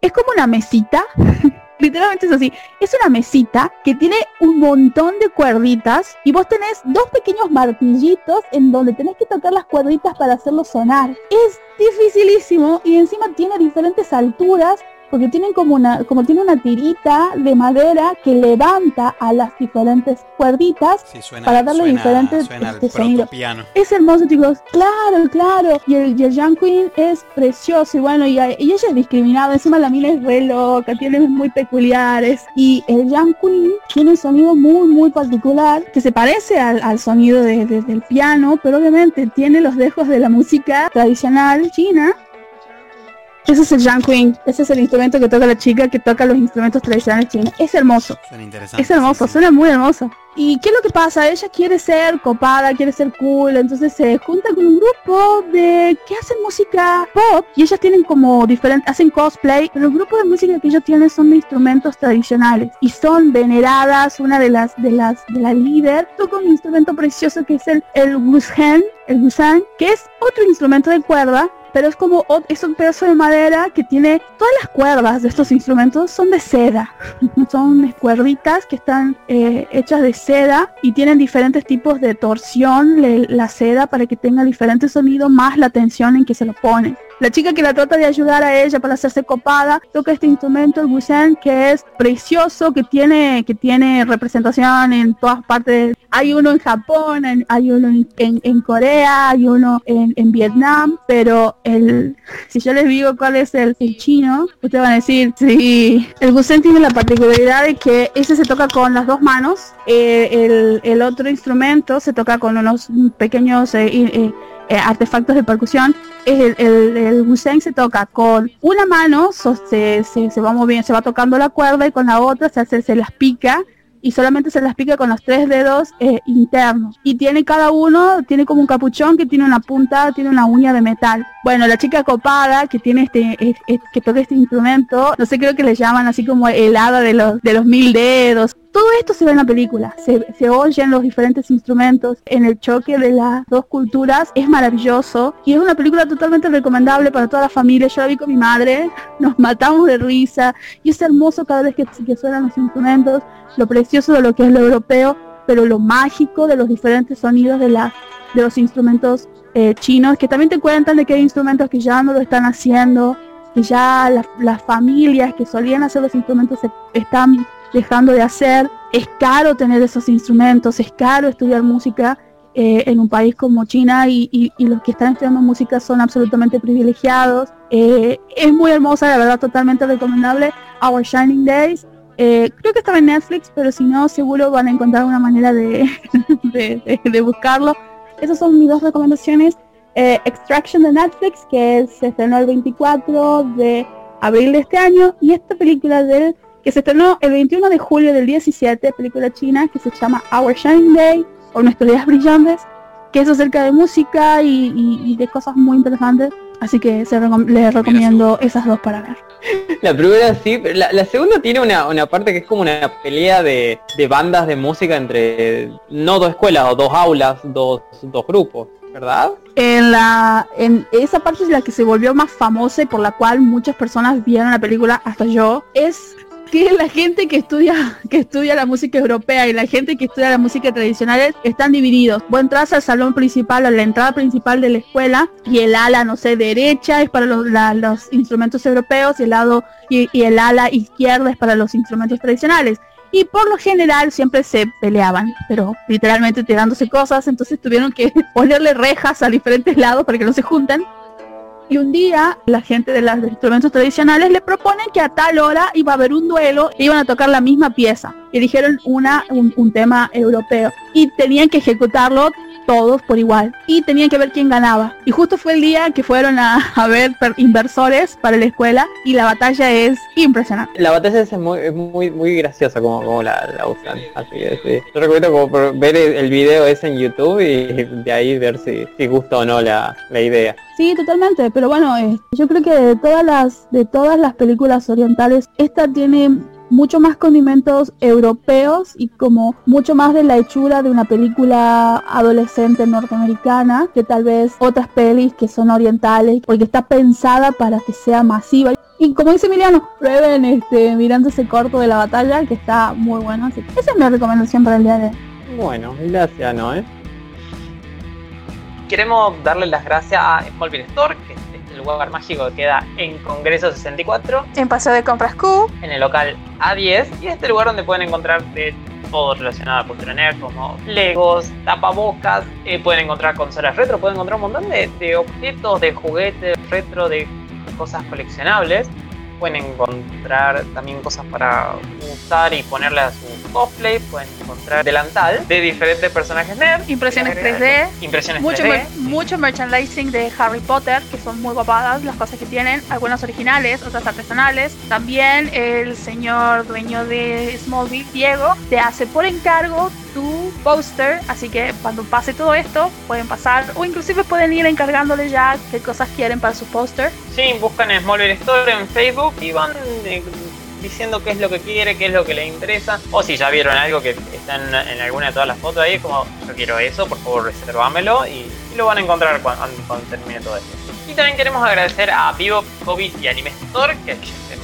es como una mesita. Literalmente es así. Es una mesita que tiene un montón de cuerditas y vos tenés dos pequeños martillitos en donde tenés que tocar las cuerditas para hacerlo sonar. Es dificilísimo y encima tiene diferentes alturas porque tienen como una, como tiene una tirita de madera que levanta a las diferentes cuerditas para darle diferentes este, sonidos. Es hermoso, chicos. Claro, claro. Y el, y Queen es precioso y bueno, y, ella es discriminada. Encima la mina es re loca, tiene muy peculiares. Y el Young Queen tiene un sonido muy, muy particular que se parece al, sonido del piano, pero obviamente tiene los dejos de la música tradicional china ese es el Queen. Ese es el instrumento que toca la chica que toca los instrumentos tradicionales chinos. Es hermoso. Es hermoso, suena muy hermoso. ¿Y qué es lo que pasa? Ella quiere ser copada, quiere ser cool, entonces se junta con un grupo de que hacen música pop y ellas tienen como diferentes, hacen cosplay, pero el grupo de música que ellos tienen son de instrumentos tradicionales y son veneradas, una de las de las de la líder toca un instrumento precioso que es el el guzheng, el guzheng, que es otro instrumento de cuerda pero es como es un pedazo de madera que tiene todas las cuerdas de estos instrumentos son de seda. Son cuerditas que están eh, hechas de seda y tienen diferentes tipos de torsión la seda para que tenga diferentes sonidos más la tensión en que se lo pone la chica que la trata de ayudar a ella para hacerse copada toca este instrumento, el gusen, que es precioso, que tiene, que tiene representación en todas partes. Hay uno en Japón, hay uno en, Corea, hay uno en, Vietnam, pero el si yo les digo cuál es el, chino, ustedes van a decir, sí, el gusen tiene la particularidad de que ese se toca con las dos manos, eh, el, otro instrumento se toca con unos pequeños... Eh, eh, eh, artefactos de percusión, el, el, el se toca con una mano, se, se, va moviendo, se va tocando la cuerda y con la otra se, hace, se las pica y solamente se las pica con los tres dedos eh, internos. Y tiene cada uno, tiene como un capuchón que tiene una punta, tiene una uña de metal. Bueno, la chica copada que tiene este, que toca este instrumento, no sé, creo que le llaman así como el hada de los, de los mil dedos. Todo esto se ve en la película, se, oyen los diferentes instrumentos en el choque de las dos culturas, es maravilloso. Y es una película totalmente recomendable para toda la familia. Yo la vi con mi madre, nos matamos de risa. Y es hermoso cada vez que, que suenan los instrumentos lo precioso de lo que es lo europeo, pero lo mágico de los diferentes sonidos de los instrumentos eh, chinos, que también te cuentan de que hay instrumentos que ya no lo están haciendo, que ya las familias que solían hacer los instrumentos se están dejando de hacer. Es caro tener esos instrumentos, es caro estudiar música eh, en un país como China y, los que están estudiando música son absolutamente privilegiados. Eh, es muy hermosa, la verdad, totalmente recomendable. Our Shining Days eh, creo que estaba en Netflix, pero si no, seguro van a encontrar una manera de, de, buscarlo. Esas son mis dos recomendaciones. Eh, Extraction de Netflix, que se estrenó el 24 de abril de este año y esta película del que se estrenó el 21 de julio del 17, película china que se llama Our Shining Day o Nuestros Días Brillantes, que es acerca de música y, de cosas muy interesantes. Así que se les recomiendo esas dos para ver. La primera sí, la, la segunda tiene una, una, parte que es como una pelea de, de, bandas de música entre no dos escuelas o dos aulas, dos, dos grupos. ¿verdad? En la en esa parte es la que se volvió más famosa y por la cual muchas personas vieron la película, hasta yo, es que la gente que estudia que estudia la música europea y la gente que estudia la música tradicional están divididos. Vos entras al salón principal, a la entrada principal de la escuela y el ala, no sé, derecha es para los, instrumentos europeos y el lado y, y el ala izquierda es para los instrumentos tradicionales y por lo general siempre se peleaban, pero literalmente tirándose cosas, entonces tuvieron que ponerle rejas a diferentes lados para que no se junten. Y un día la gente de los instrumentos tradicionales le proponen que a tal hora iba a haber un duelo e iban a tocar la misma pieza. Y dijeron una, un tema europeo. Y tenían que ejecutarlo todos por igual y tenían que ver quién ganaba. Y justo fue el día que fueron a, ver inversores para la escuela y la batalla es impresionante. La batalla es muy muy, muy graciosa como, como la, usan. Así que Yo recomiendo como ver el, video ese en YouTube y de ahí ver si, si gusta o no la, la idea. Sí, totalmente, pero bueno, eh, yo creo que de todas las de todas las películas orientales, esta tiene mucho más condimentos europeos y como mucho más de la hechura de una película adolescente norteamericana que tal vez otras pelis que son orientales porque está pensada para que sea masiva. Y como dice Emiliano prueben este mirando ese corto de la batalla que está muy bueno así esa es mi recomendación para el día de hoy. Bueno gracias Noé. Queremos darle las gracias a Smallville Store que el lugar mágico que queda en Congreso 64. En Paseo de Compras Q. En el local A10. Y este lugar donde pueden encontrar de todo relacionado a cultura nerd, como Legos, tapabocas, eh, pueden encontrar consolas retro, pueden encontrar un montón de, de objetos, de juguetes retro, de cosas coleccionables pueden encontrar también cosas para usar y ponerle a su cosplay, pueden encontrar delantal de diferentes personajes nerd. Impresiones 3D. Impresiones mucho, 3D. mucho merchandising de Harry Potter, que son muy guapadas las cosas que tienen, algunas originales, otras artesanales. También el señor dueño de Smallville, Diego, te hace por encargo tu poster, así que cuando pase todo esto pueden pasar o inclusive pueden ir encargándole ya qué cosas quieren para su poster. Sí, buscan Smallville Store en Facebook y van eh, diciendo qué es lo que quiere, qué es lo que le interesa. O si ya vieron algo que está en, alguna de todas las fotos ahí, como yo quiero eso, por favor reservámelo y, lo van a encontrar cuando, cuando termine todo esto. Y también queremos agradecer a Vivo, COVID y Anime Store, que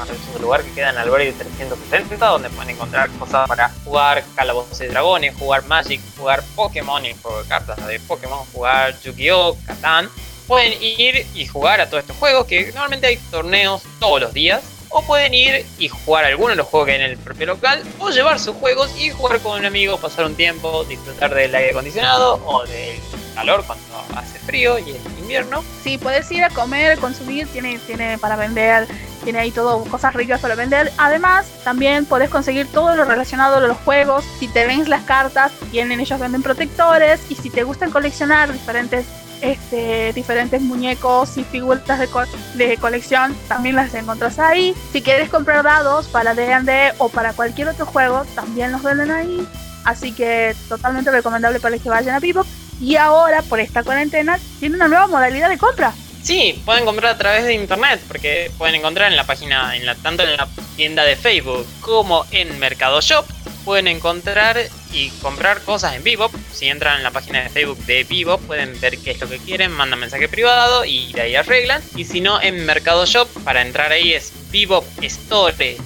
es maravilloso lugar que queda en Albergue 360, donde pueden encontrar cosas para jugar Calabozos de Dragones, jugar Magic, jugar Pokémon y juego de cartas de Pokémon, jugar Yu-Gi-Oh!, Catán. Pueden ir y jugar a todos estos juegos, que normalmente hay torneos todos los días o pueden ir y jugar alguno de los juegos que hay en el propio local, o llevar sus juegos y jugar con un amigo, pasar un tiempo, disfrutar del aire acondicionado o del calor cuando hace frío y es invierno. Sí, puedes ir a comer, consumir, tiene, tiene para vender, tiene ahí todo, cosas ricas para vender. Además, también puedes conseguir todo lo relacionado a los juegos. Si te ven las cartas, tienen ellos venden protectores. Y si te gustan coleccionar diferentes este, diferentes muñecos y figuras de, de, colección también las encuentras ahí. Si quieres comprar dados para D&D o para cualquier otro juego, también los venden ahí. Así que totalmente recomendable para que vayan a Vivo. Y ahora, por esta cuarentena, tiene una nueva modalidad de compra. Sí, pueden comprar a través de internet, porque pueden encontrar en la página, en la, tanto en la tienda de Facebook como en Mercado Shop, pueden encontrar y comprar cosas en Vivo. Si entran en la página de Facebook de Vivo, pueden ver qué es lo que quieren, mandan mensaje privado y de ahí arreglan. Y si no, en Mercado Shop, para entrar ahí es Vivo Store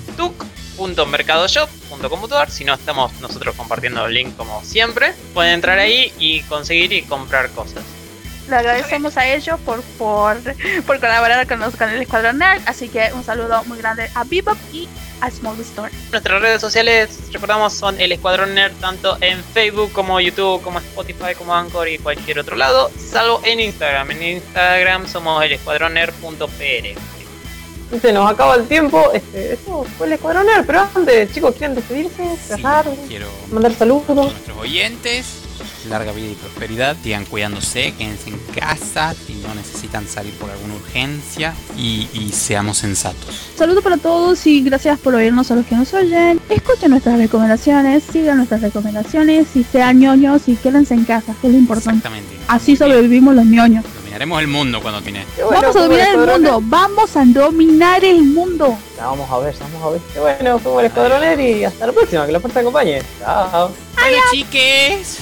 si no estamos nosotros compartiendo el link como siempre pueden entrar ahí y conseguir y comprar cosas le agradecemos a ellos por, por, por colaborar con, los, con el Escuadrón Nerd. Así que un saludo muy grande a Bebop y a Small Store. Nuestras redes sociales, recordamos, son el Escuadrón Nerd tanto en Facebook como YouTube, como Spotify, como Anchor y cualquier otro lado, salvo en Instagram. En Instagram somos el Escuadrón Se nos acaba el tiempo. Este, eso fue el Escuadrón Nerd, pero antes, chicos, ¿quieren despedirse? Cerrar, quiero mandar saludos. A nuestros oyentes larga vida y prosperidad. Sigan cuidándose, quédense en casa si no necesitan salir por alguna urgencia y, y seamos sensatos. Saludos para todos y gracias por oírnos a los que nos oyen. Escuchen nuestras recomendaciones, sigan nuestras recomendaciones y sean ñoños y quédense en casa, que es lo importante. Exactamente. Así sobrevivimos los ñoños. Dominaremos el mundo cuando tiene. Bueno, Vamos a dominar el mundo, vamos a dominar el mundo. Ya, vamos a ver, vamos a ver. Qué bueno, fuimos el escuadroner y hasta la próxima, que la fuerza acompañe. Chao. Bueno, chiques.